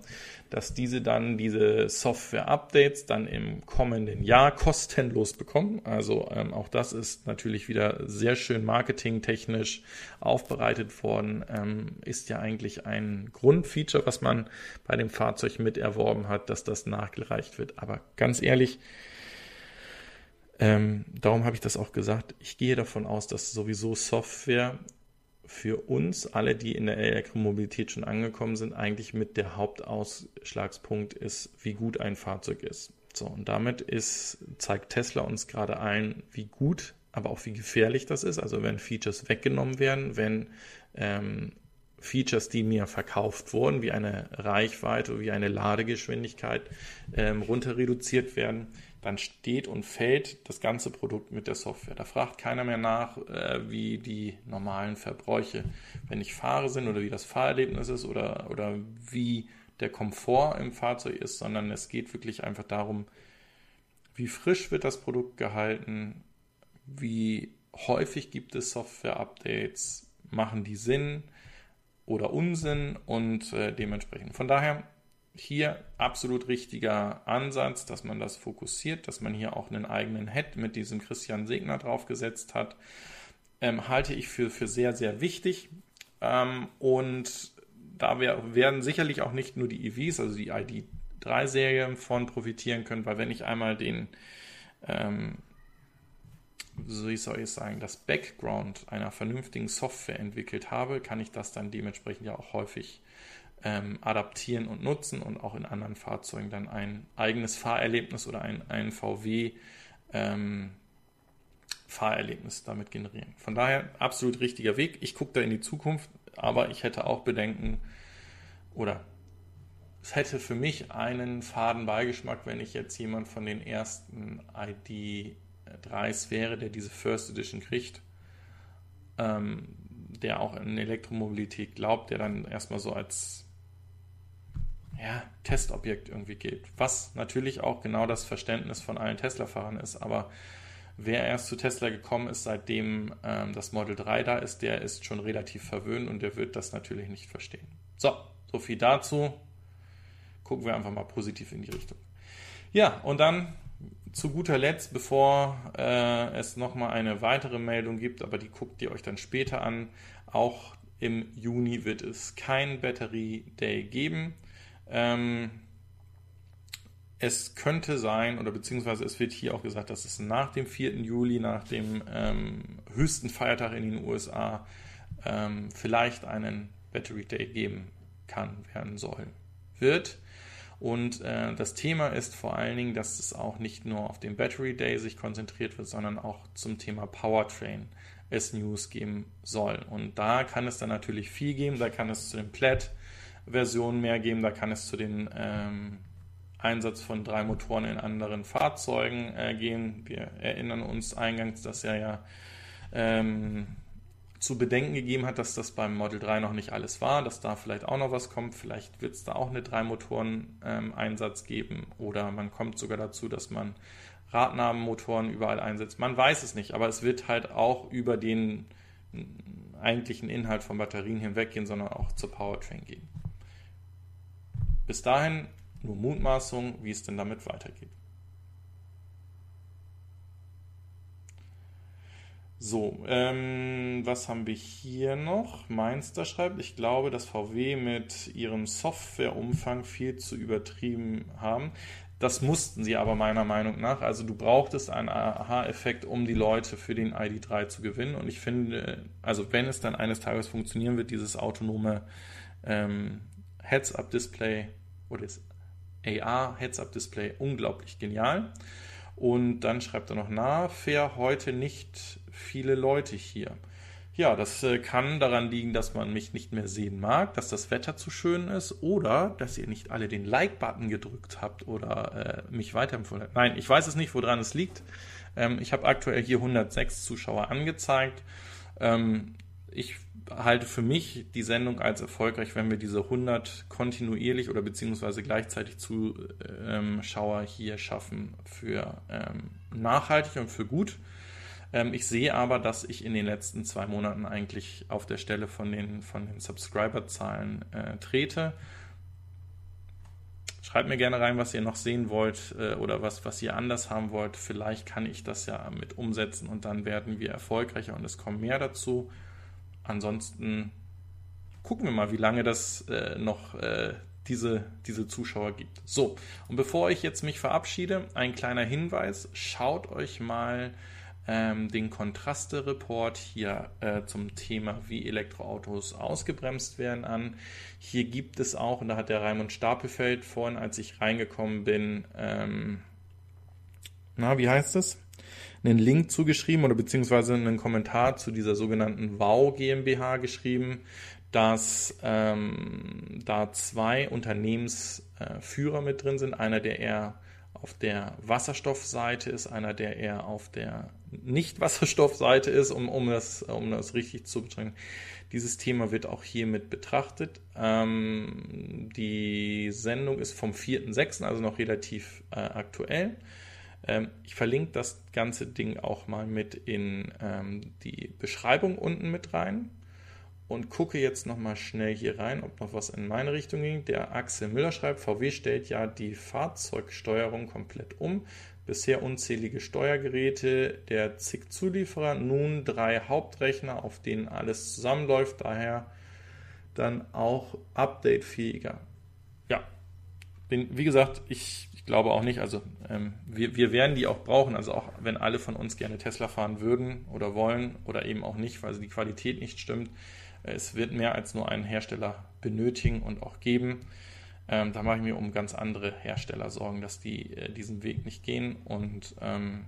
dass diese dann diese Software-Updates dann im kommenden Jahr kostenlos bekommen. Also ähm, auch das ist natürlich wieder sehr schön marketingtechnisch aufbereitet worden. Ähm, ist ja eigentlich ein Grundfeature, was man bei dem Fahrzeug mit erworben hat, dass das nachgereicht wird. Aber ganz ehrlich, ähm, darum habe ich das auch gesagt. Ich gehe davon aus, dass sowieso Software für uns, alle, die in der Elektromobilität schon angekommen sind, eigentlich mit der Hauptausschlagspunkt ist, wie gut ein Fahrzeug ist. So, und damit ist, zeigt Tesla uns gerade allen, wie gut, aber auch wie gefährlich das ist. Also wenn Features weggenommen werden, wenn ähm, Features, die mir verkauft wurden, wie eine Reichweite, wie eine Ladegeschwindigkeit, ähm, runter reduziert werden, dann steht und fällt das ganze Produkt mit der Software. Da fragt keiner mehr nach, äh, wie die normalen Verbräuche, wenn ich fahre, sind oder wie das Fahrerlebnis ist oder, oder wie der Komfort im Fahrzeug ist, sondern es geht wirklich einfach darum, wie frisch wird das Produkt gehalten, wie häufig gibt es Software-Updates, machen die Sinn oder Unsinn und äh, dementsprechend. Von daher hier absolut richtiger Ansatz, dass man das fokussiert, dass man hier auch einen eigenen Head mit diesem Christian Segner draufgesetzt hat, ähm, halte ich für, für sehr, sehr wichtig. Ähm, und da wir, werden sicherlich auch nicht nur die EVs, also die ID3-Serie von profitieren können, weil wenn ich einmal den, ähm, wie soll ich sagen, das Background einer vernünftigen Software entwickelt habe, kann ich das dann dementsprechend ja auch häufig ähm, adaptieren und nutzen und auch in anderen Fahrzeugen dann ein eigenes Fahrerlebnis oder ein, ein VW ähm, Fahrerlebnis damit generieren. Von daher absolut richtiger Weg. Ich gucke da in die Zukunft, aber ich hätte auch Bedenken oder es hätte für mich einen faden Beigeschmack, wenn ich jetzt jemand von den ersten ID3s wäre, der diese First Edition kriegt. Ähm, der auch in Elektromobilität glaubt, der dann erstmal so als ja, Testobjekt irgendwie gilt. Was natürlich auch genau das Verständnis von allen Tesla-Fahrern ist. Aber wer erst zu Tesla gekommen ist, seitdem ähm, das Model 3 da ist, der ist schon relativ verwöhnt und der wird das natürlich nicht verstehen. So, so viel dazu. Gucken wir einfach mal positiv in die Richtung. Ja, und dann zu guter Letzt, bevor äh, es nochmal eine weitere Meldung gibt, aber die guckt ihr euch dann später an, auch im Juni wird es kein Battery Day geben. Ähm, es könnte sein, oder beziehungsweise es wird hier auch gesagt, dass es nach dem 4. Juli, nach dem ähm, höchsten Feiertag in den USA, ähm, vielleicht einen Battery Day geben kann, werden soll, wird. Und äh, das Thema ist vor allen Dingen, dass es auch nicht nur auf den Battery Day sich konzentriert wird, sondern auch zum Thema Powertrain es News geben soll. Und da kann es dann natürlich viel geben. Da kann es zu den Plaid Versionen mehr geben. Da kann es zu den ähm, Einsatz von drei Motoren in anderen Fahrzeugen äh, gehen. Wir erinnern uns eingangs, dass er ja ähm, zu bedenken gegeben hat, dass das beim Model 3 noch nicht alles war, dass da vielleicht auch noch was kommt. Vielleicht wird es da auch eine Drei-Motoren-Einsatz ähm, geben oder man kommt sogar dazu, dass man Radnabenmotoren überall einsetzt. Man weiß es nicht, aber es wird halt auch über den eigentlichen Inhalt von Batterien hinweggehen, sondern auch zur Powertrain gehen. Bis dahin nur Mutmaßung, wie es denn damit weitergeht. So, ähm, was haben wir hier noch? Mainster schreibt, ich glaube, dass VW mit ihrem Softwareumfang viel zu übertrieben haben. Das mussten sie aber meiner Meinung nach. Also du brauchtest einen Aha-Effekt, um die Leute für den ID3 zu gewinnen. Und ich finde, also wenn es dann eines Tages funktionieren wird, dieses autonome ähm, Heads-Up-Display oder das AR-Heads-Up-Display unglaublich genial. Und dann schreibt er noch, na, fair heute nicht viele Leute hier. Ja, das äh, kann daran liegen, dass man mich nicht mehr sehen mag, dass das Wetter zu schön ist oder dass ihr nicht alle den Like-Button gedrückt habt oder äh, mich weiterempfohlen habt. Nein, ich weiß es nicht, woran es liegt. Ähm, ich habe aktuell hier 106 Zuschauer angezeigt. Ähm, ich halte für mich die Sendung als erfolgreich, wenn wir diese 100 kontinuierlich oder beziehungsweise gleichzeitig Zuschauer hier schaffen für ähm, nachhaltig und für gut. Ähm, ich sehe aber, dass ich in den letzten zwei Monaten eigentlich auf der Stelle von den, von den Subscriber-Zahlen äh, trete. Schreibt mir gerne rein, was ihr noch sehen wollt äh, oder was, was ihr anders haben wollt. Vielleicht kann ich das ja mit umsetzen und dann werden wir erfolgreicher und es kommen mehr dazu. Ansonsten gucken wir mal, wie lange das äh, noch äh, diese, diese Zuschauer gibt. So, und bevor ich jetzt mich verabschiede, ein kleiner Hinweis. Schaut euch mal ähm, den Kontraste-Report hier äh, zum Thema, wie Elektroautos ausgebremst werden an. Hier gibt es auch, und da hat der Raimund Stapelfeld vorhin, als ich reingekommen bin, ähm, na, wie heißt es? Einen Link zugeschrieben oder beziehungsweise einen Kommentar zu dieser sogenannten WOW GmbH geschrieben, dass ähm, da zwei Unternehmensführer mit drin sind. Einer, der eher auf der Wasserstoffseite ist, einer, der eher auf der Nicht-Wasserstoffseite ist, um, um, das, um das richtig zu betrachten. Dieses Thema wird auch hiermit betrachtet. Ähm, die Sendung ist vom 4.6., also noch relativ äh, aktuell. Ähm, ich verlinke das ganze Ding auch mal mit in ähm, die Beschreibung unten mit rein und gucke jetzt nochmal schnell hier rein, ob noch was in meine Richtung ging. Der Axel Müller schreibt, VW stellt ja die Fahrzeugsteuerung komplett um. Bisher unzählige Steuergeräte, der zig Zulieferer, nun drei Hauptrechner, auf denen alles zusammenläuft, daher dann auch updatefähiger. Ja, bin, wie gesagt, ich, ich glaube auch nicht, also ähm, wir, wir werden die auch brauchen, also auch wenn alle von uns gerne Tesla fahren würden oder wollen oder eben auch nicht, weil die Qualität nicht stimmt, es wird mehr als nur einen Hersteller benötigen und auch geben. Ähm, da mache ich mir um ganz andere Hersteller Sorgen, dass die äh, diesen Weg nicht gehen. Und ähm,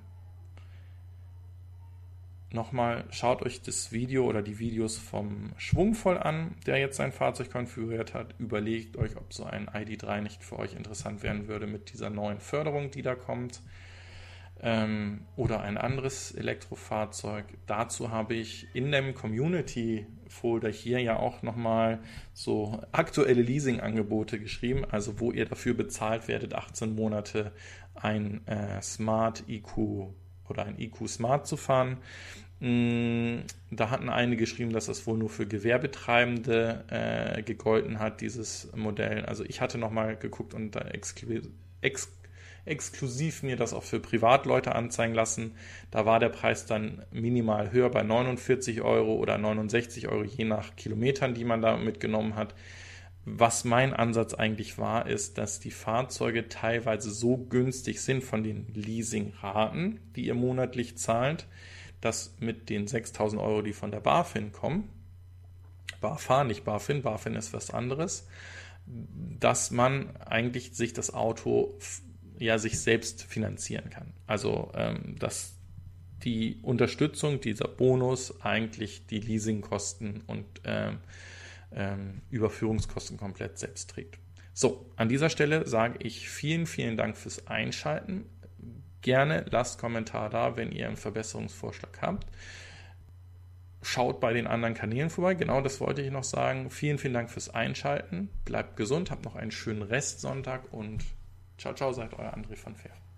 nochmal, schaut euch das Video oder die Videos vom Schwungvoll an, der jetzt sein Fahrzeug konfiguriert hat. Überlegt euch, ob so ein ID3 nicht für euch interessant werden würde mit dieser neuen Förderung, die da kommt ähm, oder ein anderes Elektrofahrzeug. Dazu habe ich in dem Community-Folder hier ja auch nochmal so aktuelle Leasing-Angebote geschrieben, also wo ihr dafür bezahlt werdet, 18 Monate ein äh, Smart IQ oder ein IQ Smart zu fahren. Mm, da hatten einige geschrieben, dass das wohl nur für Gewerbetreibende äh, gegolten hat, dieses Modell. Also ich hatte nochmal geguckt und da exklusiv exklusiv mir das auch für Privatleute anzeigen lassen. Da war der Preis dann minimal höher bei 49 Euro oder 69 Euro, je nach Kilometern, die man da mitgenommen hat. Was mein Ansatz eigentlich war, ist, dass die Fahrzeuge teilweise so günstig sind von den Leasingraten, die ihr monatlich zahlt, dass mit den 6000 Euro, die von der BaFin kommen, BaFa, nicht BaFin, BaFin ist was anderes, dass man eigentlich sich das Auto ja sich selbst finanzieren kann. Also ähm, dass die Unterstützung, dieser Bonus eigentlich die Leasingkosten und ähm, ähm, Überführungskosten komplett selbst trägt. So, an dieser Stelle sage ich vielen, vielen Dank fürs Einschalten. Gerne lasst Kommentar da, wenn ihr einen Verbesserungsvorschlag habt. Schaut bei den anderen Kanälen vorbei. Genau das wollte ich noch sagen. Vielen, vielen Dank fürs Einschalten. Bleibt gesund, habt noch einen schönen Restsonntag und Ciao, ciao, sagt euer André von Fair.